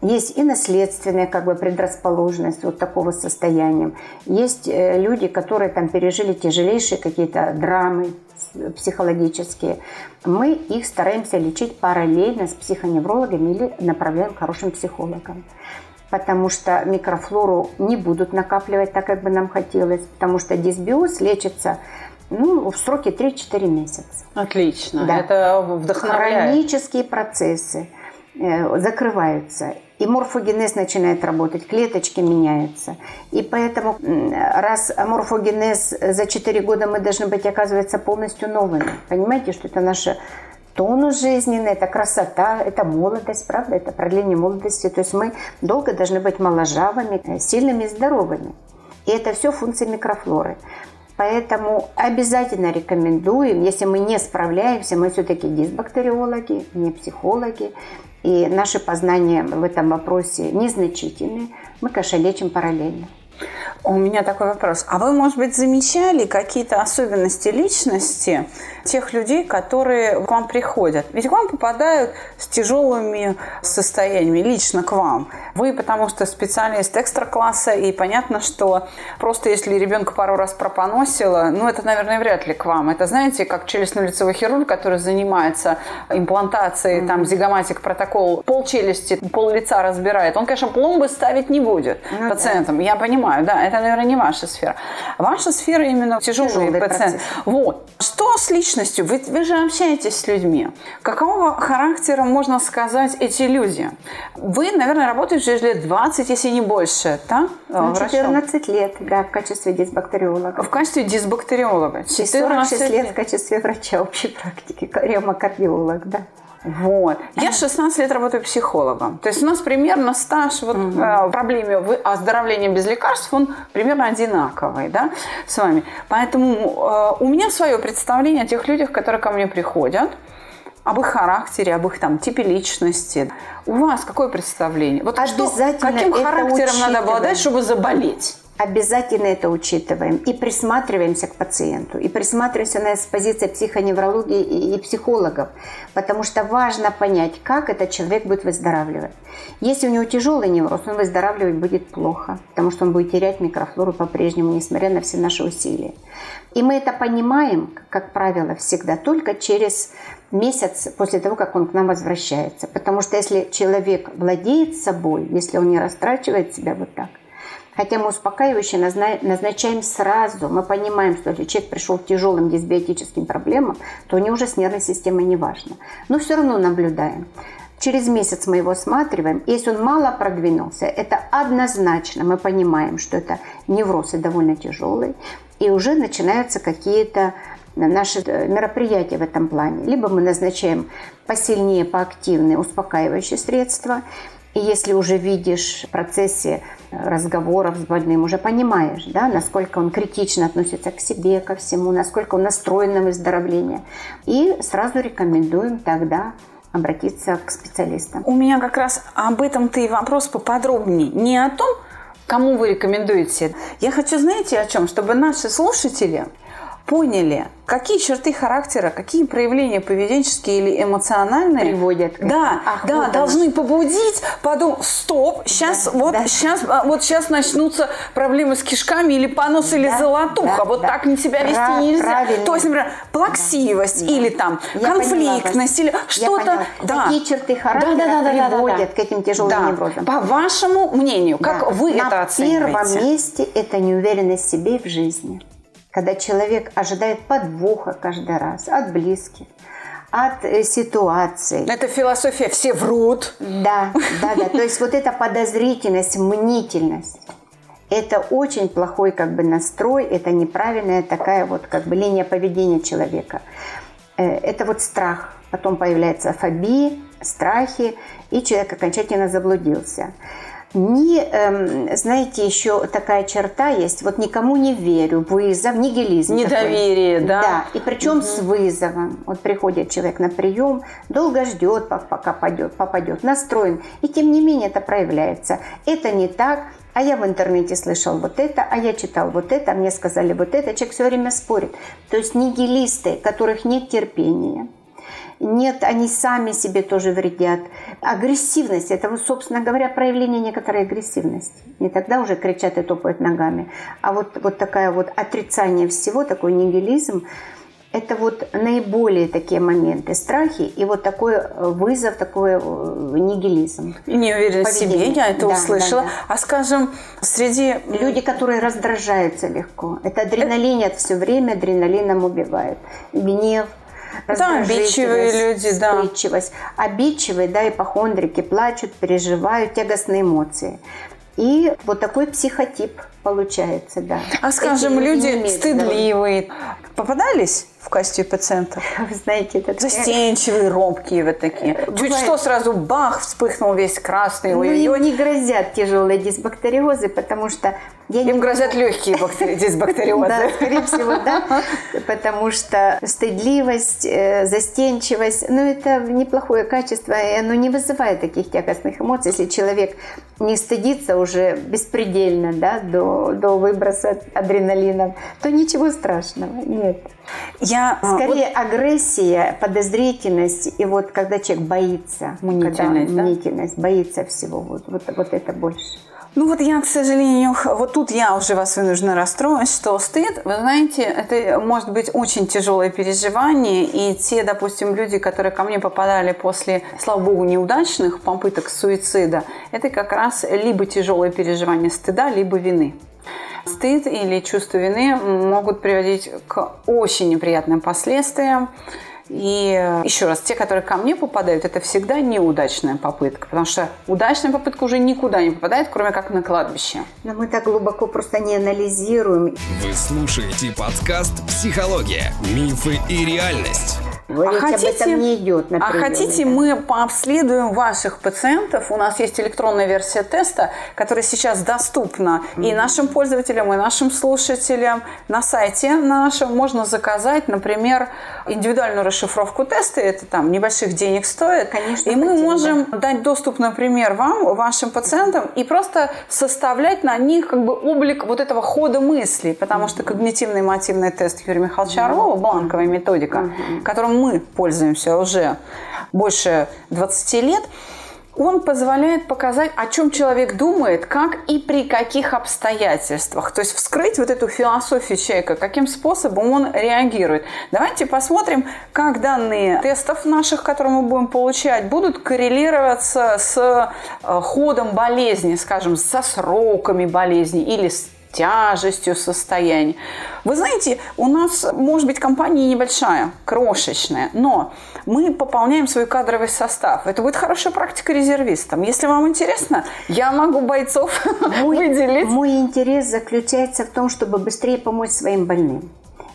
есть и наследственная как бы предрасположенность вот такого состояния. Есть э, люди, которые там пережили тяжелейшие какие-то драмы психологические. Мы их стараемся лечить параллельно с психоневрологами или направляем к хорошим психологам потому что микрофлору не будут накапливать так, как бы нам хотелось, потому что дисбиоз лечится ну, в сроке 3-4 месяца. Отлично, да. это вдохновляет. Хронические процессы э, закрываются и морфогенез начинает работать, клеточки меняются. И поэтому, раз морфогенез за 4 года мы должны быть, оказывается, полностью новыми. Понимаете, что это наша тонус жизненный, это красота, это молодость, правда, это продление молодости. То есть мы долго должны быть моложавыми, сильными, здоровыми. И это все функции микрофлоры. Поэтому обязательно рекомендуем, если мы не справляемся, мы все-таки дисбактериологи, не психологи, и наши познания в этом вопросе незначительны, мы, конечно, лечим параллельно. У меня такой вопрос. А вы, может быть, замечали какие-то особенности личности тех людей, которые к вам приходят? Ведь к вам попадают с тяжелыми состояниями, лично к вам. Вы потому что специалист экстра-класса, и понятно, что просто если ребенка пару раз пропоносило, ну, это, наверное, вряд ли к вам. Это, знаете, как челюстно-лицевой хирург, который занимается имплантацией, mm-hmm. там, зигоматик, протокол, пол челюсти, пол лица разбирает. Он, конечно, пломбы ставить не будет mm-hmm. пациентам. Я понимаю, да, это, наверное, не ваша сфера. Ваша сфера именно тяжелый, тяжелый пациент. Вот. Что с личностью? Вы, вы же общаетесь с людьми. Какого характера, можно сказать, эти люди? Вы, наверное, работаете уже лет 20, если не больше, да? Ну, 14 лет, да, в качестве дисбактериолога. В качестве дисбактериолога. 14 лет, лет в качестве врача общей практики, ревмокардиолог, да. Вот. Я 16 лет работаю психологом. То есть у нас примерно стаж вот, угу. э, проблеме оздоровления без лекарств, он примерно одинаковый да, с вами. Поэтому э, у меня свое представление о тех людях, которые ко мне приходят об их характере, об их там типе личности. У вас какое представление? Вот Обязательно что, каким характером надо обладать, чтобы заболеть? Обязательно это учитываем и присматриваемся к пациенту, и присматриваемся на с позиции психоневрологии и, и психологов, потому что важно понять, как этот человек будет выздоравливать. Если у него тяжелый невроз, он выздоравливать будет плохо, потому что он будет терять микрофлору по-прежнему, несмотря на все наши усилия. И мы это понимаем, как правило, всегда только через месяц после того, как он к нам возвращается. Потому что если человек владеет собой, если он не растрачивает себя вот так – Хотя мы успокаивающие назначаем сразу. Мы понимаем, что если человек пришел к тяжелым дисбиотическим проблемам, то у него уже с нервной системой не важно. Но все равно наблюдаем. Через месяц мы его осматриваем. Если он мало продвинулся, это однозначно. Мы понимаем, что это невроз и довольно тяжелый. И уже начинаются какие-то наши э, мероприятия в этом плане. Либо мы назначаем посильнее, поактивные успокаивающие средства, И если уже видишь в процессе разговоров с больным, уже понимаешь, да, насколько он критично относится к себе, ко всему, насколько он настроен на выздоровление. И сразу рекомендуем тогда обратиться к специалистам. У меня как раз об этом ты вопрос поподробнее. Не о том, кому вы рекомендуете. Я хочу, знаете, о чем? Чтобы наши слушатели поняли, какие черты характера, какие проявления поведенческие или эмоциональные приводят да, Ах, да, вот должны оно. побудить, подумать, стоп, сейчас да, вот да. сейчас вот сейчас начнутся проблемы с кишками или понос да, или золотуха, да, вот да. так не себя вести Прав, нельзя. Правильно. То есть, например, плаксивость да. или там Я конфликтность или что-то. Да. Какие черты характера да, да, да, приводят да, да, да. к этим тяжелым да. неврозам? По вашему мнению, как да. вы На это оцениваете? На первом месте это неуверенность в себе и в жизни когда человек ожидает подвоха каждый раз от близких, от э, ситуации. Это философия «все врут». Да, да, да. То есть вот эта подозрительность, мнительность. Это очень плохой как бы настрой, это неправильная такая вот как бы линия поведения человека. Э, это вот страх. Потом появляются фобии, страхи, и человек окончательно заблудился. Не, эм, знаете, еще такая черта есть, вот никому не верю, вызов, нигилизм. Недоверие, такой. да. Да, и причем угу. с вызовом. Вот приходит человек на прием, долго ждет, пока попадет, попадет, настроен, и тем не менее это проявляется. Это не так, а я в интернете слышал вот это, а я читал вот это, а мне сказали вот это. Человек все время спорит. То есть нигилисты, которых нет терпения, нет, они сами себе тоже вредят. Агрессивность – это, вот, собственно говоря, проявление некоторой агрессивности. Не тогда уже кричат и топают ногами, а вот, вот такая вот отрицание всего, такой нигилизм, это вот наиболее такие моменты страхи и вот такой э, вызов, такой э, нигилизм. Неуверенность в себе, я это да, услышала. Да, да. А скажем, среди... Люди, которые раздражаются легко. Это адреналин это... все время адреналином убивает. Гнев, да, обидчивые люди, да. Вспыльчивость. Обидчивые, да, ипохондрики плачут, переживают тягостные эмоции. И вот такой психотип получается, да. А скажем, люди стыдливые попадались в качестве пациентов? Вы знаете, это... Застенчивые, робкие вот такие. Чуть Бывает... что сразу бах, вспыхнул весь красный. Ну, им не грозят тяжелые дисбактериозы, потому что я Им не... грозят легкие дисбактериозы. Да, скорее всего, да. Потому что стыдливость, э, застенчивость, ну, это неплохое качество, и оно не вызывает таких тягостных эмоций, если человек не стыдится уже беспредельно, да, до, до выброса адреналина, то ничего страшного, нет. Я, а, Скорее вот... агрессия, подозрительность, и вот когда человек боится, мнительность, когда, да? мнительность боится всего, вот, вот, вот это больше. Ну вот я, к сожалению, вот тут я уже вас вынуждена расстроить, что стыд, вы знаете, это может быть очень тяжелое переживание, и те, допустим, люди, которые ко мне попадали после, слава богу, неудачных попыток суицида, это как раз либо тяжелое переживание стыда, либо вины. Стыд или чувство вины могут приводить к очень неприятным последствиям. И э, еще раз, те, которые ко мне попадают, это всегда неудачная попытка, потому что удачная попытка уже никуда не попадает, кроме как на кладбище. Но мы так глубоко просто не анализируем. Вы слушаете подкаст «Психология. Мифы и реальность». А хотите, об этом не идет. На а хотите, да. мы пообследуем ваших пациентов? У нас есть электронная версия теста, которая сейчас доступна mm-hmm. и нашим пользователям, и нашим слушателям. На сайте нашем можно заказать, например, индивидуальную расшифровку теста. Это там небольших денег стоит. Конечно. И мы хотим, можем да. дать доступ, например, вам, вашим пациентам, и просто составлять на них как бы облик вот этого хода мыслей. Потому mm-hmm. что когнитивный мотивный тест Юрия Михайловича mm-hmm. Орлова, бланковая методика, mm-hmm. которым мы пользуемся уже больше 20 лет, он позволяет показать, о чем человек думает, как и при каких обстоятельствах. То есть вскрыть вот эту философию человека, каким способом он реагирует. Давайте посмотрим, как данные тестов наших, которые мы будем получать, будут коррелироваться с э, ходом болезни, скажем, со сроками болезни или с тяжестью состояния. Вы знаете, у нас, может быть, компания небольшая, крошечная, но мы пополняем свой кадровый состав. Это будет хорошая практика резервистам. Если вам интересно, я могу бойцов мой, выделить. Мой интерес заключается в том, чтобы быстрее помочь своим больным.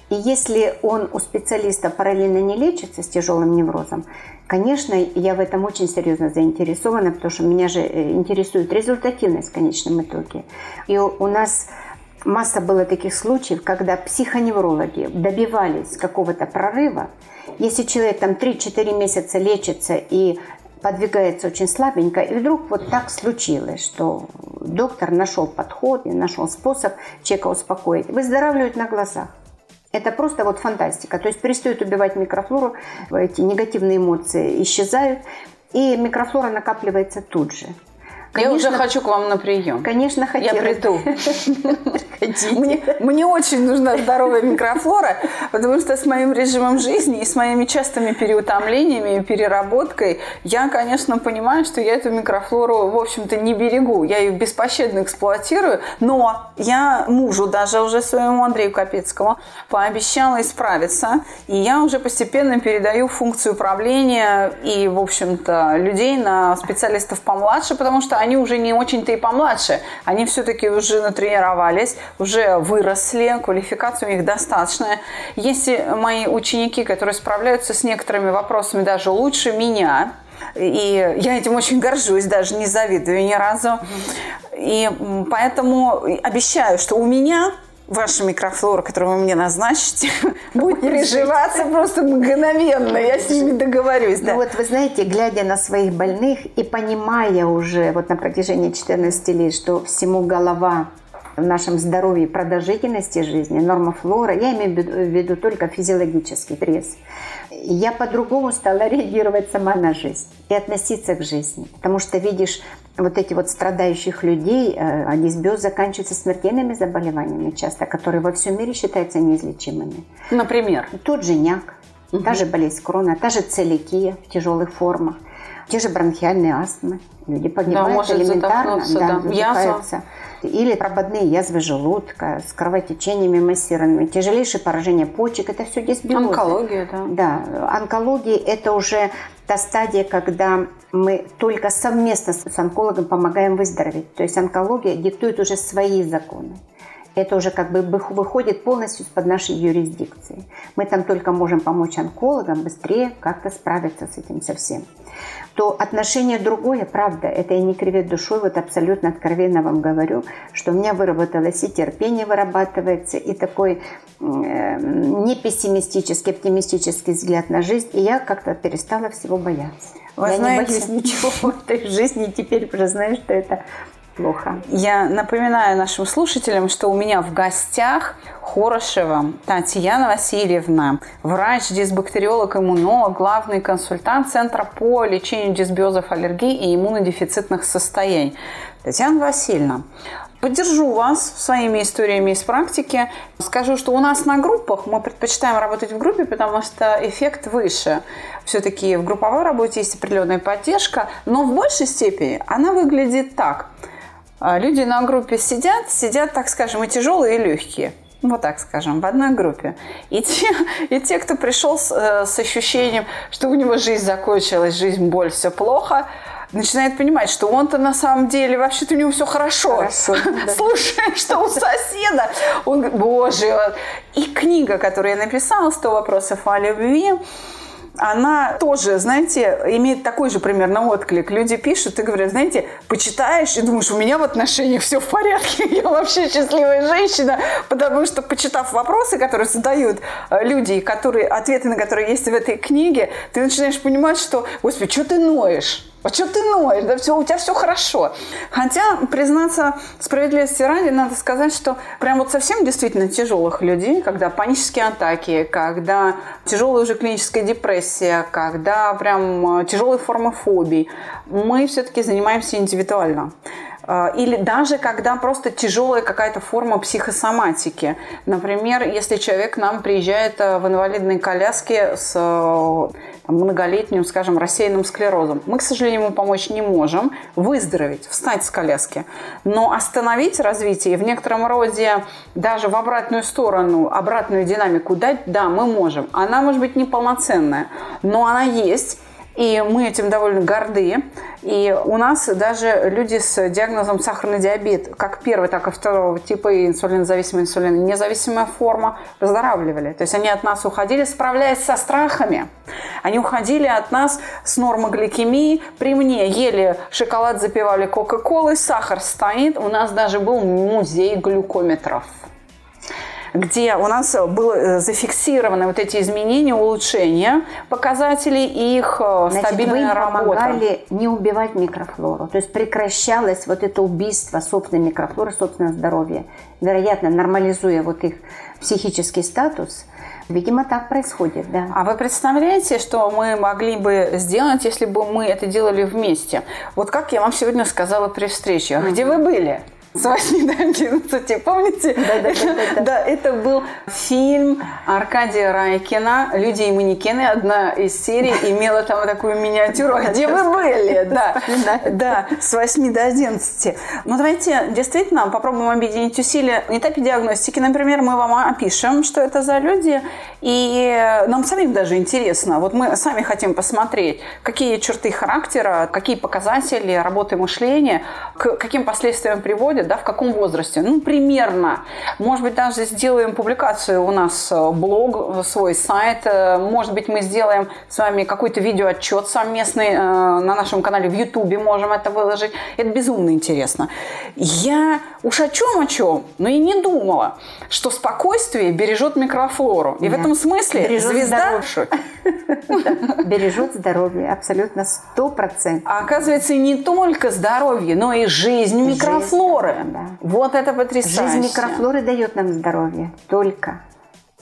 И если он у специалиста параллельно не лечится с тяжелым неврозом, конечно, я в этом очень серьезно заинтересована, потому что меня же э, интересует результативность в конечном итоге. И у нас масса было таких случаев, когда психоневрологи добивались какого-то прорыва. Если человек там 3-4 месяца лечится и подвигается очень слабенько, и вдруг вот так случилось, что доктор нашел подход нашел способ человека успокоить, выздоравливают на глазах. Это просто вот фантастика. То есть перестают убивать микрофлору, эти негативные эмоции исчезают, и микрофлора накапливается тут же. Конечно, я уже хочу к вам на прием. Конечно, хотела. Я приду. Мне, мне очень нужна здоровая микрофлора, потому что с моим режимом жизни и с моими частыми переутомлениями и переработкой я, конечно, понимаю, что я эту микрофлору, в общем-то, не берегу. Я ее беспощадно эксплуатирую, но я мужу даже уже своему Андрею Капецкому пообещала исправиться, и я уже постепенно передаю функцию управления и, в общем-то, людей на специалистов помладше, потому что они уже не очень-то и помладше. Они все-таки уже натренировались, уже выросли, квалификация у них достаточная. Если мои ученики, которые справляются с некоторыми вопросами даже лучше меня, и я этим очень горжусь, даже не завидую ни разу. И поэтому обещаю, что у меня ваша микрофлора, которую вы мне назначите, будет приживаться просто мгновенно. Я с ними договорюсь. Да. Ну вот вы знаете, глядя на своих больных и понимая уже вот на протяжении 14 лет, что всему голова в нашем здоровье, продолжительности жизни, норма флора, я имею в виду только физиологический пресс, я по-другому стала реагировать сама на жизнь и относиться к жизни. Потому что видишь вот эти вот страдающих людей, э, а дисбиоз заканчивается смертельными заболеваниями часто, которые во всем мире считаются неизлечимыми. Например? Тот же няк, угу. та же болезнь крона, та же целикия в тяжелых формах, те же бронхиальные астмы. Люди погибают да, элементарно, да, да, Или прободные язвы желудка с кровотечениями массированными, тяжелейшее поражение почек, это все дисбиозы. Онкология, да. Да, онкология – это уже та стадия, когда мы только совместно с онкологом помогаем выздороветь. То есть онкология диктует уже свои законы это уже как бы выходит полностью из-под нашей юрисдикции. Мы там только можем помочь онкологам быстрее как-то справиться с этим совсем. То отношение другое, правда, это я не кривит душой, вот абсолютно откровенно вам говорю, что у меня выработалось и терпение вырабатывается, и такой э, не пессимистический, оптимистический взгляд на жизнь, и я как-то перестала всего бояться. Вы я знаете, не боюсь ничего в этой жизни, и теперь уже знаю, что это плохо. Я напоминаю нашим слушателям, что у меня в гостях Хорошева Татьяна Васильевна, врач-дисбактериолог, иммунолог, главный консультант Центра по лечению дисбиозов, аллергий и иммунодефицитных состояний. Татьяна Васильевна, Поддержу вас своими историями из практики. Скажу, что у нас на группах мы предпочитаем работать в группе, потому что эффект выше. Все-таки в групповой работе есть определенная поддержка, но в большей степени она выглядит так – люди на группе сидят, сидят, так скажем, и тяжелые, и легкие. Вот так скажем, в одной группе. И те, и те кто пришел с, э, с ощущением, что у него жизнь закончилась, жизнь, боль, все плохо, начинает понимать, что он-то на самом деле вообще-то у него все хорошо. хорошо да. Слушай, что у соседа. Он боже. И книга, которую я написала, «100 вопросов о любви», она тоже, знаете, имеет такой же примерно отклик. Люди пишут и говорят, знаете, почитаешь и думаешь, у меня в отношениях все в порядке, я вообще счастливая женщина, потому что, почитав вопросы, которые задают э, люди, которые, ответы на которые есть в этой книге, ты начинаешь понимать, что, господи, что ты ноешь? А что ты ноешь? Да все, у тебя все хорошо. Хотя, признаться, справедливости ради, надо сказать, что прям вот совсем действительно тяжелых людей, когда панические атаки, когда тяжелая уже клиническая депрессия, когда прям э, тяжелые формы фобий, мы все-таки занимаемся индивидуально. Э, или даже когда просто тяжелая какая-то форма психосоматики. Например, если человек к нам приезжает э, в инвалидной коляске с там, многолетним, скажем, рассеянным склерозом. Мы, к сожалению, ему помочь не можем выздороветь, встать с коляски. Но остановить развитие и в некотором роде даже в обратную сторону, обратную динамику дать, да, мы можем. Она может быть неполноценная, но она есть. И мы этим довольно горды. И у нас даже люди с диагнозом сахарный диабет, как первый, так и второго типа и инсулинозависимая, инсулин независимая форма, выздоравливали. То есть они от нас уходили, справляясь со страхами. Они уходили от нас с нормогликемией. При мне ели шоколад, запивали кока-колой, сахар стоит. У нас даже был музей глюкометров где у нас было э, зафиксированы вот эти изменения, улучшения показателей и их э, Значит, стабильная вы работа. помогали не убивать микрофлору, то есть прекращалось вот это убийство собственной микрофлоры, собственного здоровья, вероятно, нормализуя вот их психический статус. Видимо, так происходит, да. А вы представляете, что мы могли бы сделать, если бы мы это делали вместе? Вот как я вам сегодня сказала при встрече. Mm-hmm. Где вы были? С 8 до 11, помните? Да, да, да, да, да. это был фильм Аркадия Райкина «Люди и манекены». Одна из серий имела там такую миниатюру. Где вы были? Да, да, с 8 до 11. Ну, давайте действительно попробуем объединить усилия на этапе диагностики. Например, мы вам опишем, что это за люди, и нам самим даже интересно. Вот мы сами хотим посмотреть, какие черты характера, какие показатели работы мышления, к каким последствиям приводят приходят, да, в каком возрасте? Ну, примерно. Может быть, даже сделаем публикацию у нас э, блог, э, свой сайт. Э, может быть, мы сделаем с вами какой-то видеоотчет совместный на нашем канале в Ютубе, можем это выложить. Это безумно интересно. Я уж о чем о чем, но и не думала, что спокойствие бережет микрофлору. И да. в этом смысле бережет звезда... Бережет здоровье, абсолютно сто процентов. А оказывается, не только здоровье, но и жизнь микрофлоры микрофлоры. Да. Вот это потрясающе. Жизнь микрофлоры дает нам здоровье. Только.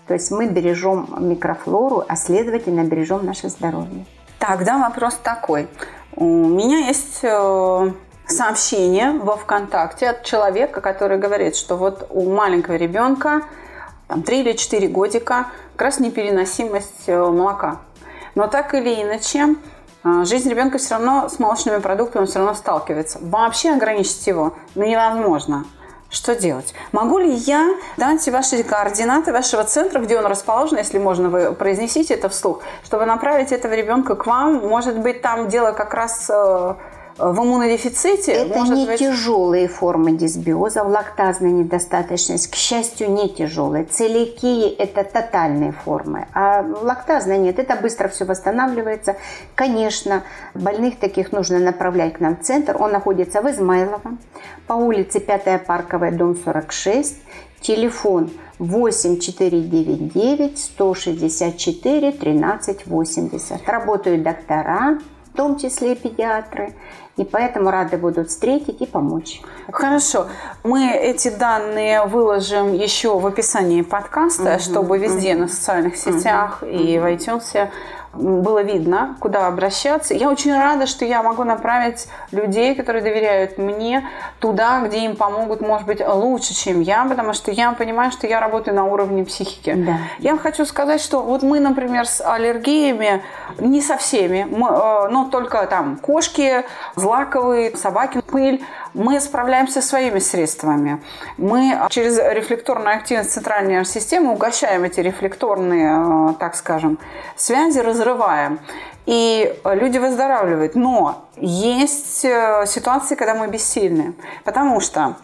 То есть мы бережем микрофлору, а следовательно бережем наше здоровье. Тогда вопрос такой. У меня есть э, сообщение во ВКонтакте от человека, который говорит, что вот у маленького ребенка там, 3 или 4 годика как раз непереносимость э, молока. Но так или иначе, жизнь ребенка все равно с молочными продуктами все равно сталкивается. Вообще ограничить его ну, невозможно. Что делать? Могу ли я дать ваши координаты вашего центра, где он расположен, если можно, вы произнесите это вслух, чтобы направить этого ребенка к вам? Может быть, там дело как раз э, в иммунодефиците. Это может не быть... тяжелые формы дисбиоза, лактазная недостаточность, к счастью, не тяжелые. Целикии – это тотальные формы, а лактазная нет, это быстро все восстанавливается. Конечно, больных таких нужно направлять к нам в центр. Он находится в Измайлово, по улице 5 Парковая, дом 46. Телефон 8499 164 1380. Работают доктора, в том числе и педиатры и поэтому рады будут встретить и помочь. Хорошо. Мы эти данные выложим еще в описании подкаста, угу, чтобы везде угу. на социальных сетях угу, и угу. в iTunes было видно, куда обращаться. Я очень рада, что я могу направить людей, которые доверяют мне, туда, где им помогут, может быть, лучше, чем я, потому что я понимаю, что я работаю на уровне психики. Да. Я хочу сказать, что вот мы, например, с аллергиями, не со всеми, мы, э, но только там кошки, злаковые, собаки, пыль, мы справляемся своими средствами. Мы через рефлекторную активность центральной нервной системы угощаем эти рефлекторные, э, так скажем, связи, разрываем. И люди выздоравливают. Но есть э, ситуации, когда мы бессильны. Потому что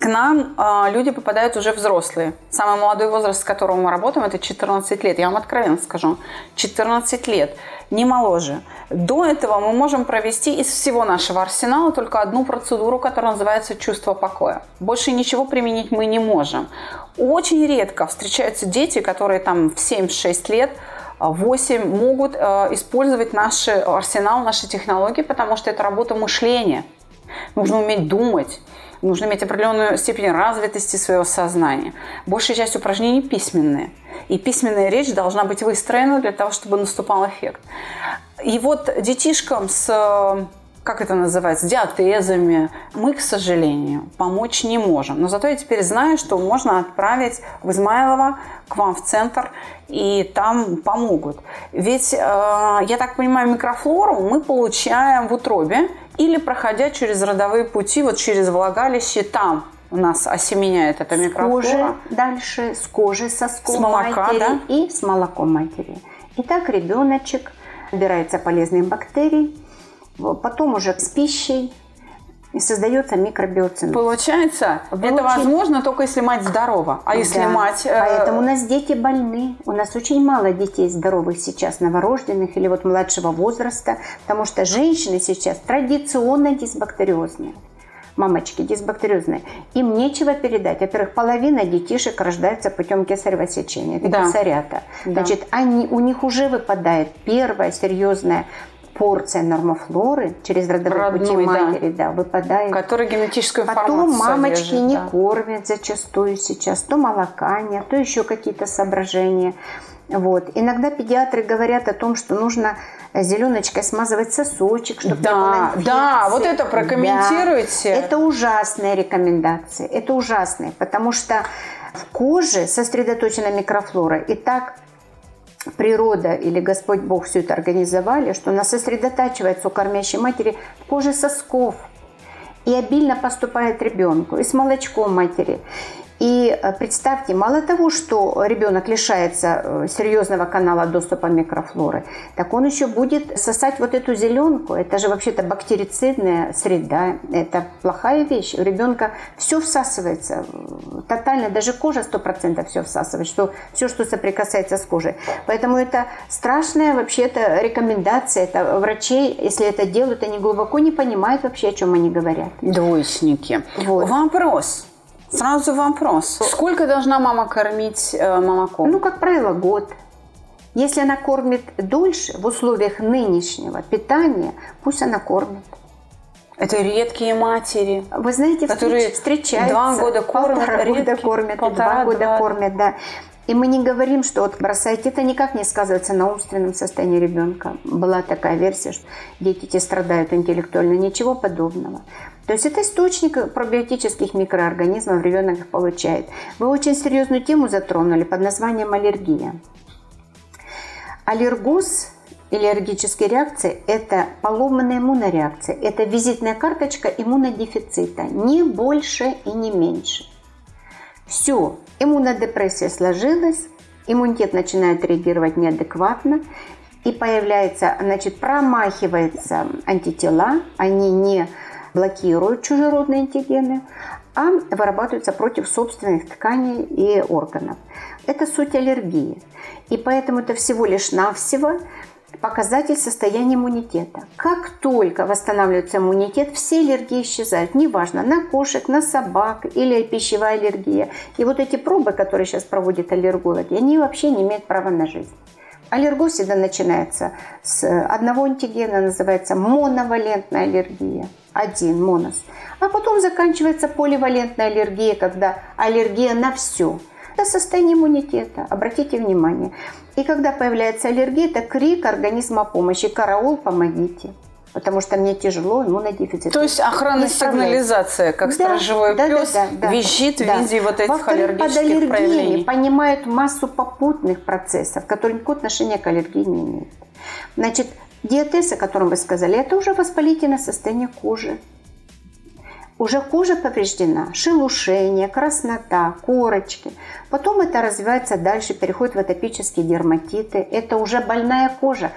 к нам э, люди попадают уже взрослые. Самый молодой возраст, с которым мы работаем, это 14 лет. Я вам откровенно скажу. 14 лет не моложе. До этого мы можем провести из всего нашего арсенала только одну процедуру, которая называется чувство покоя. Больше ничего применить мы не можем. Очень редко встречаются дети, которые там в 7-6 лет 8 могут э, использовать наш арсенал, наши технологии, потому что это работа мышления. Нужно уметь думать, нужно иметь определенную степень развитости своего сознания. Большая часть упражнений письменные. И письменная речь должна быть выстроена для того, чтобы наступал эффект. И вот детишкам с как это называется, диатезами, мы, к сожалению, помочь не можем. Но зато я теперь знаю, что можно отправить в Измайлово к вам в центр, и там помогут. Ведь, э, я так понимаю, микрофлору мы получаем в утробе или проходя через родовые пути, вот через влагалище, там у нас осеменяет эта микрофлора. С кожи дальше, с кожи, соском с молока, матери да? и с молоком матери. Итак, ребеночек набирается полезных бактерий, потом уже с пищей, и создается микробиоценоз. Получается, Вы это возможно только если мать здорова. А если да. мать... Э... Поэтому у нас дети больны. У нас очень мало детей здоровых сейчас, новорожденных или вот младшего возраста, потому что женщины сейчас традиционно дисбактериозные мамочки дисбактериозные, им нечего передать. Во-первых, половина детишек рождается путем кесарево сечения, это да. кесарята. Да. Значит, они, у них уже выпадает первая серьезная порция нормофлоры через родовые Родной, пути матери, да. да, выпадает. Который генетическую Потом мамочки содержит, не да. кормят зачастую сейчас, то молока нет, то еще какие-то соображения. Вот. Иногда педиатры говорят о том, что нужно зеленочкой смазывать сосочек, чтобы да, не было Да, вот это прокомментируйте. Да. Это ужасные рекомендации. Это ужасные, потому что в коже сосредоточена микрофлора. И так природа или Господь Бог все это организовали, что она сосредотачивается у кормящей матери в коже сосков и обильно поступает ребенку, и с молочком матери. И э, представьте, мало того, что ребенок лишается э, серьезного канала доступа микрофлоры, так он еще будет сосать вот эту зеленку. Это же вообще-то бактерицидная среда. Это плохая вещь. У ребенка все всасывается. Тотально, даже кожа 100% все всасывает. Что, все, что соприкасается с кожей. Поэтому это страшная вообще-то рекомендация. Это врачей, если это делают, они глубоко не понимают вообще, о чем они говорят. Двоечники. Вот. Вопрос. Сразу вопрос. Сколько должна мама кормить э, молоком? Ну, как правило, год. Если она кормит дольше, в условиях нынешнего питания, пусть она кормит. Это редкие матери. Вы знаете, которые встречаются. Два года кормят, полтора года кормят, полтора, два года два. кормят, да. И мы не говорим, что вот бросайте, это никак не сказывается на умственном состоянии ребенка. Была такая версия, что дети эти страдают интеллектуально. Ничего подобного. То есть это источник пробиотических микроорганизмов, ребенок их получает. Вы очень серьезную тему затронули под названием аллергия. Аллергоз или аллергические реакции – это поломанная иммунореакция. Это визитная карточка иммунодефицита. Не больше и не меньше. Все, иммунодепрессия сложилась, иммунитет начинает реагировать неадекватно, и появляется, значит, промахиваются антитела, они не блокируют чужеродные антигены, а вырабатываются против собственных тканей и органов. Это суть аллергии. И поэтому это всего лишь навсего показатель состояния иммунитета. Как только восстанавливается иммунитет, все аллергии исчезают. Неважно, на кошек, на собак или пищевая аллергия. И вот эти пробы, которые сейчас проводят аллергологи, они вообще не имеют права на жизнь. Аллергоз всегда начинается с одного антигена, называется моновалентная аллергия. Один монос. А потом заканчивается поливалентная аллергия, когда аллергия на все – это состояние иммунитета. Обратите внимание. И когда появляется аллергия, это крик организма помощи. Караул, помогите. Потому что мне тяжело, иммунодефицит. То есть охранная сигнализация, как да, сторожевой да, пес, да, да, да, визжит да. в виде вот этих аллергических под аллергиями проявлений. понимают массу попутных процессов, которые никакого отношения к аллергии не имеют. Значит, диатез, о котором вы сказали, это уже воспалительное состояние кожи уже кожа повреждена, шелушение, краснота, корочки. Потом это развивается дальше, переходит в атопические дерматиты. Это уже больная кожа.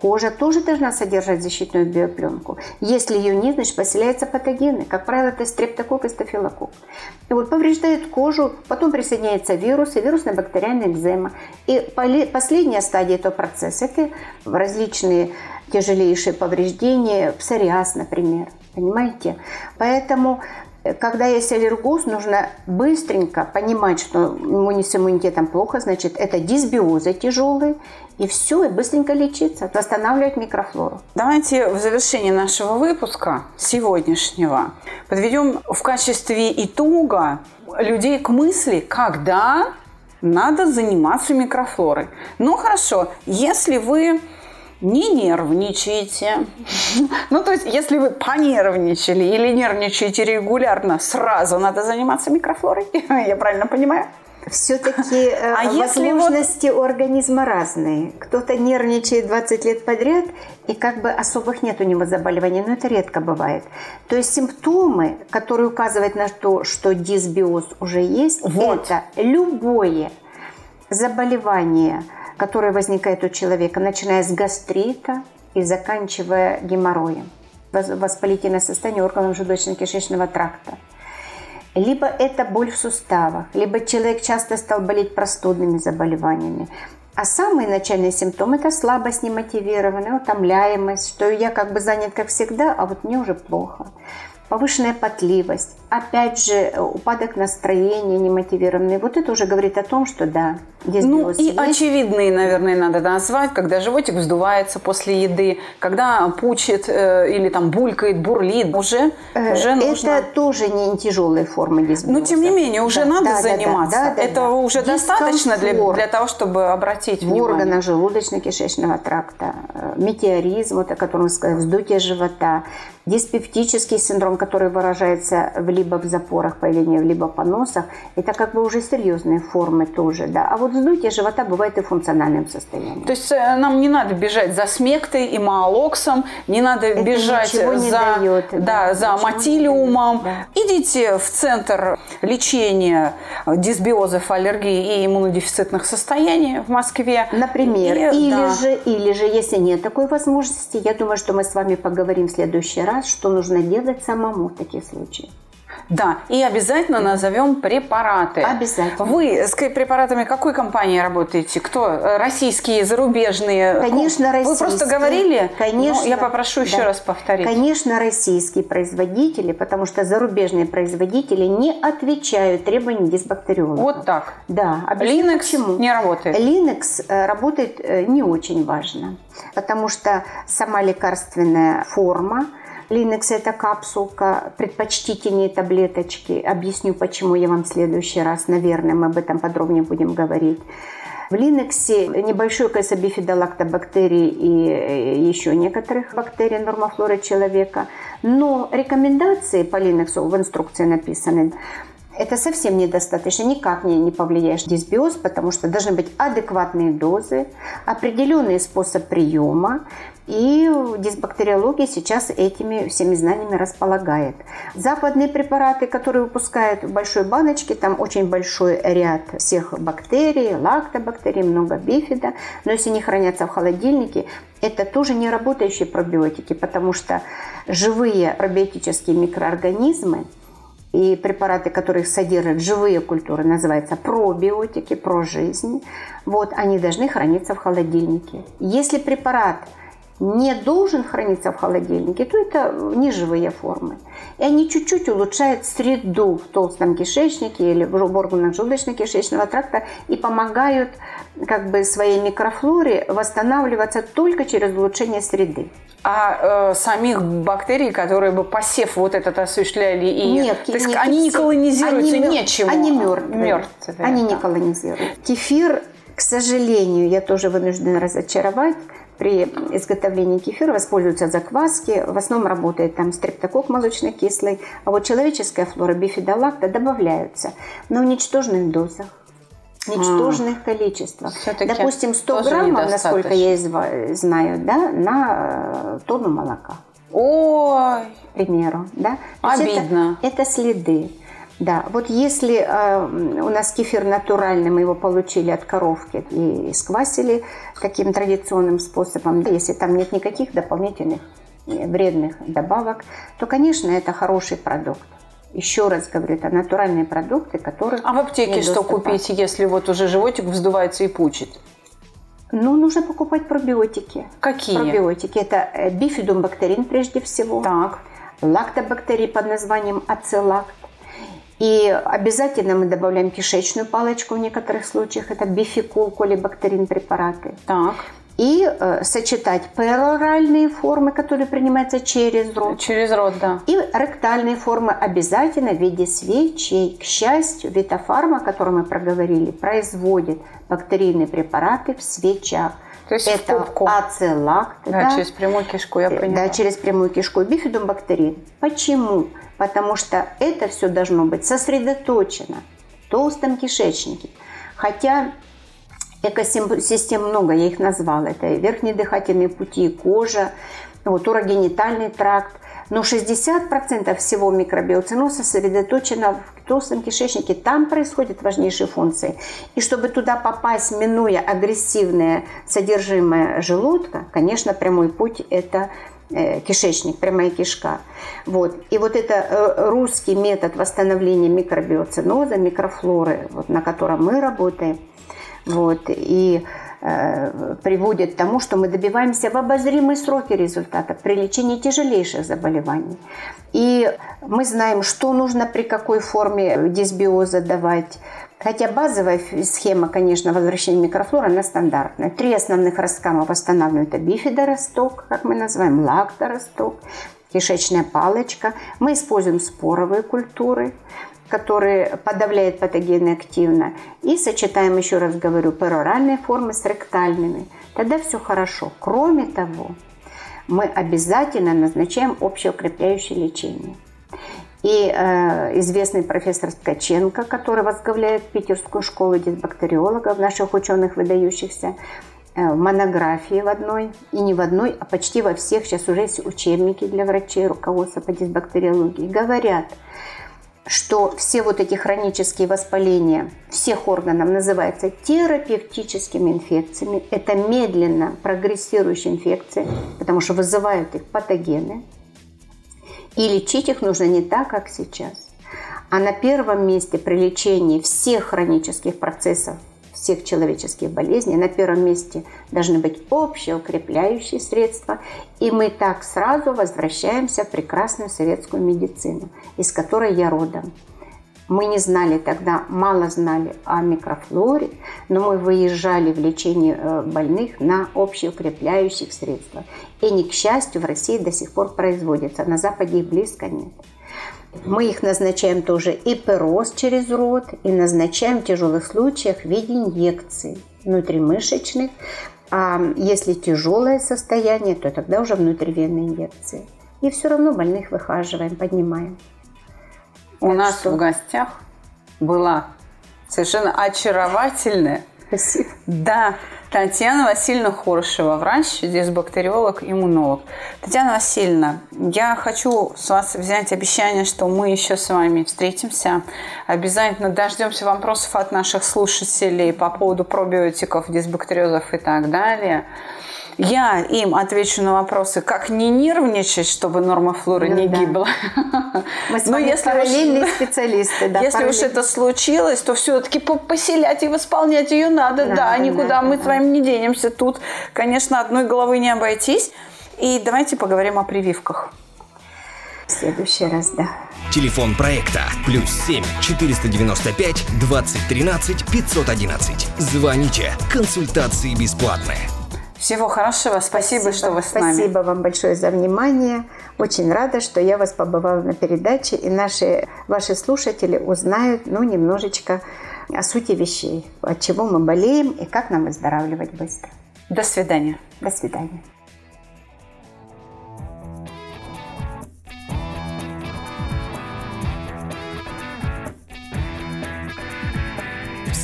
Кожа тоже должна содержать защитную биопленку. Если ее нет, значит поселяются патогены. Как правило, это стрептококк и стафилококк. И вот повреждает кожу, потом присоединяется вирус и вирусная бактериальная экзема. И последняя стадия этого процесса – это различные тяжелейшие повреждения, псориаз, например. Понимаете? Поэтому когда есть аллергоз, нужно быстренько понимать, что с иммунитетом плохо, значит, это дисбиозы тяжелые, и все, и быстренько лечиться, восстанавливать микрофлору. Давайте в завершении нашего выпуска сегодняшнего подведем в качестве итога людей к мысли, когда надо заниматься микрофлорой. Ну хорошо, если вы не нервничайте. Ну, то есть, если вы понервничали или нервничаете регулярно, сразу надо заниматься микрофлорой. Я правильно понимаю? Все-таки э, а возможности вот... у организма разные. Кто-то нервничает 20 лет подряд, и как бы особых нет у него заболеваний, но это редко бывает. То есть симптомы, которые указывают на то, что дисбиоз уже есть, вот. это любое заболевание – который возникает у человека, начиная с гастрита и заканчивая геморроем, воспалительное состояние органов желудочно-кишечного тракта. Либо это боль в суставах, либо человек часто стал болеть простудными заболеваниями. А самые начальные симптомы – это слабость немотивированная, утомляемость, что я как бы занят как всегда, а вот мне уже плохо повышенная потливость, опять же, упадок настроения немотивированный. Вот это уже говорит о том, что да, Ну и есть. очевидные, наверное, надо назвать, когда животик вздувается после еды, когда пучит э, или там булькает, бурлит, уже, э, уже нужно... Это тоже не тяжелые формы дисбиоза. Но тем не менее, уже да, надо да, заниматься. Да, да, да, Этого да. уже достаточно для, для того, чтобы обратить в внимание. В органах желудочно-кишечного тракта, э, метеоризм, вот о котором сказал, вздутие живота, диспептический синдром, который выражается в либо в запорах появления, либо поносах, это как бы уже серьезные формы тоже, да. А вот вздутие живота бывает и в функциональном состоянии. То есть э, нам не надо бежать за смектой и маалоксом, не надо это бежать не за, дает, да, да, за матилиумом. Да. Идите в центр лечения дисбиозов, аллергии и иммунодефицитных состояний в Москве. Например, и, или да. же, или же, если нет такой возможности, я думаю, что мы с вами поговорим в следующий раз, что нужно делать самому в таких случаях. Да, и обязательно назовем препараты. Обязательно. Вы с препаратами какой компании работаете? Кто? Российские, зарубежные? Конечно, российские. Вы просто говорили? Конечно. Но я попрошу еще да. раз повторить. Конечно, российские производители, потому что зарубежные производители не отвечают требованиям дисбактериолога. Вот так? Да. Объясню, Linux почему. не работает? Linux э, работает э, не очень важно, потому что сама лекарственная форма – Линекс – это капсулка, предпочтительнее таблеточки. Объясню, почему я вам в следующий раз, наверное, мы об этом подробнее будем говорить. В Линексе небольшое количество бифидолактобактерий и э, еще некоторых бактерий нормофлоры человека. Но рекомендации по Линексу в инструкции написаны это совсем недостаточно, никак не, не повлияешь дисбиоз, потому что должны быть адекватные дозы, определенный способ приема, и дисбактериология сейчас этими всеми знаниями располагает. Западные препараты, которые выпускают в большой баночке, там очень большой ряд всех бактерий, лактобактерий, много бифида, но если они хранятся в холодильнике, это тоже не работающие пробиотики, потому что живые пробиотические микроорганизмы и препараты, которые содержат живые культуры, называются пробиотики, про жизнь. Вот, они должны храниться в холодильнике. Если препарат не должен храниться в холодильнике, то это неживые формы. И они чуть-чуть улучшают среду в толстом кишечнике или в органах желудочно-кишечного тракта и помогают как бы своей микрофлоре восстанавливаться только через улучшение среды. А э, самих бактерий, которые бы посев вот этот осуществляли и нет, то есть нет, они не колонизируются они, нечем. Они мертвые. мертвые они да. не колонизируют. Кефир, к сожалению, я тоже вынуждена разочаровать при изготовлении кефира воспользуются закваски. В основном работает там стрептокок молочно-кислый. А вот человеческая флора бифидолакта добавляются на уничтоженных дозах ничтожных а, количествах. Допустим, 100 граммов, насколько я знаю, да, на э, тонну молока. Ой! К примеру, да? Обидно. Это, это следы. Да, вот если э, у нас кефир натуральный, мы его получили от коровки и сквасили таким традиционным способом, если там нет никаких дополнительных э, вредных добавок, то, конечно, это хороший продукт. Еще раз говорю, это натуральные продукты, которые... А в аптеке что купить, если вот уже животик вздувается и пучит? Ну, нужно покупать пробиотики. Какие? Пробиотики. Это э, бифидумбактерин прежде всего. Так. Лактобактерии под названием ацелакт. И обязательно мы добавляем кишечную палочку в некоторых случаях. Это бификул, колибактерин препараты. Так. И э, сочетать пероральные формы, которые принимаются через рот. Через рот, да. И ректальные формы обязательно в виде свечей. К счастью, Витофарма, о котором мы проговорили, производит бактерийные препараты в свечах. То есть это в ацелакт. Да, да, через прямую кишку, я поняла. Да, через прямую кишку. Бифидум бактерий. Почему? Потому что это все должно быть сосредоточено в толстом кишечнике. Хотя экосистем много, я их назвала. Это верхние дыхательные пути, кожа, вот, урогенитальный тракт. Но 60% всего микробиоциноза сосредоточено в толстом кишечнике. Там происходят важнейшие функции. И чтобы туда попасть, минуя агрессивное содержимое желудка, конечно, прямой путь – это э, кишечник, прямая кишка. Вот. И вот это э, русский метод восстановления микробиоциноза, микрофлоры, вот, на котором мы работаем, вот, и приводит к тому, что мы добиваемся в обозримые сроки результата при лечении тяжелейших заболеваний. И мы знаем, что нужно при какой форме дисбиоза давать. Хотя базовая схема, конечно, возвращения микрофлоры, она стандартная. Три основных восстанавливаем. Это бифидоросток, как мы называем, лакторосток, кишечная палочка. Мы используем споровые культуры которые подавляют патогены активно, и сочетаем, еще раз говорю, пероральные формы с ректальными, тогда все хорошо. Кроме того, мы обязательно назначаем общеукрепляющее лечение. И э, известный профессор Ткаченко, который возглавляет Питерскую школу дисбактериологов, наших ученых выдающихся, э, в монографии в одной, и не в одной, а почти во всех, сейчас уже есть учебники для врачей, руководства по дисбактериологии, говорят – что все вот эти хронические воспаления всех органов называются терапевтическими инфекциями. Это медленно прогрессирующие инфекции, потому что вызывают их патогены. И лечить их нужно не так, как сейчас. А на первом месте при лечении всех хронических процессов всех человеческих болезней. На первом месте должны быть общеукрепляющие средства. И мы так сразу возвращаемся в прекрасную советскую медицину, из которой я родом. Мы не знали тогда, мало знали о микрофлоре, но мы выезжали в лечение э, больных на общеукрепляющих средствах. И не к счастью в России до сих пор производятся, на Западе их близко нет. Мы их назначаем тоже и пероз через рот, и назначаем в тяжелых случаях в виде инъекций внутримышечных. А если тяжелое состояние, то тогда уже внутривенные инъекции. И все равно больных выхаживаем, поднимаем. У так нас что... в гостях была совершенно очаровательная. Спасибо. Да, Татьяна Васильевна Хорошева, врач, дисбактериолог, иммунолог. Татьяна Васильевна, я хочу с вас взять обещание, что мы еще с вами встретимся. Обязательно дождемся вопросов от наших слушателей по поводу пробиотиков, дисбактериозов и так далее. Я им отвечу на вопросы, как не нервничать, чтобы норма флоры ну, не да. гибла. Мы с вами если параллельные уж, специалисты. Да, если уж это случилось, то все-таки поселять и восполнять ее надо. Да, да никуда да, мы да. с вами не денемся. Тут, конечно, одной головы не обойтись. И давайте поговорим о прививках. В следующий раз, да. Телефон проекта плюс 7 495 2013 511. Звоните. Консультации бесплатные. Всего хорошего. Спасибо, Спасибо, что вы с нами. Спасибо вам большое за внимание. Очень рада, что я вас побывала на передаче, и наши, ваши слушатели узнают, ну, немножечко о сути вещей, от чего мы болеем и как нам выздоравливать быстро. До свидания. До свидания.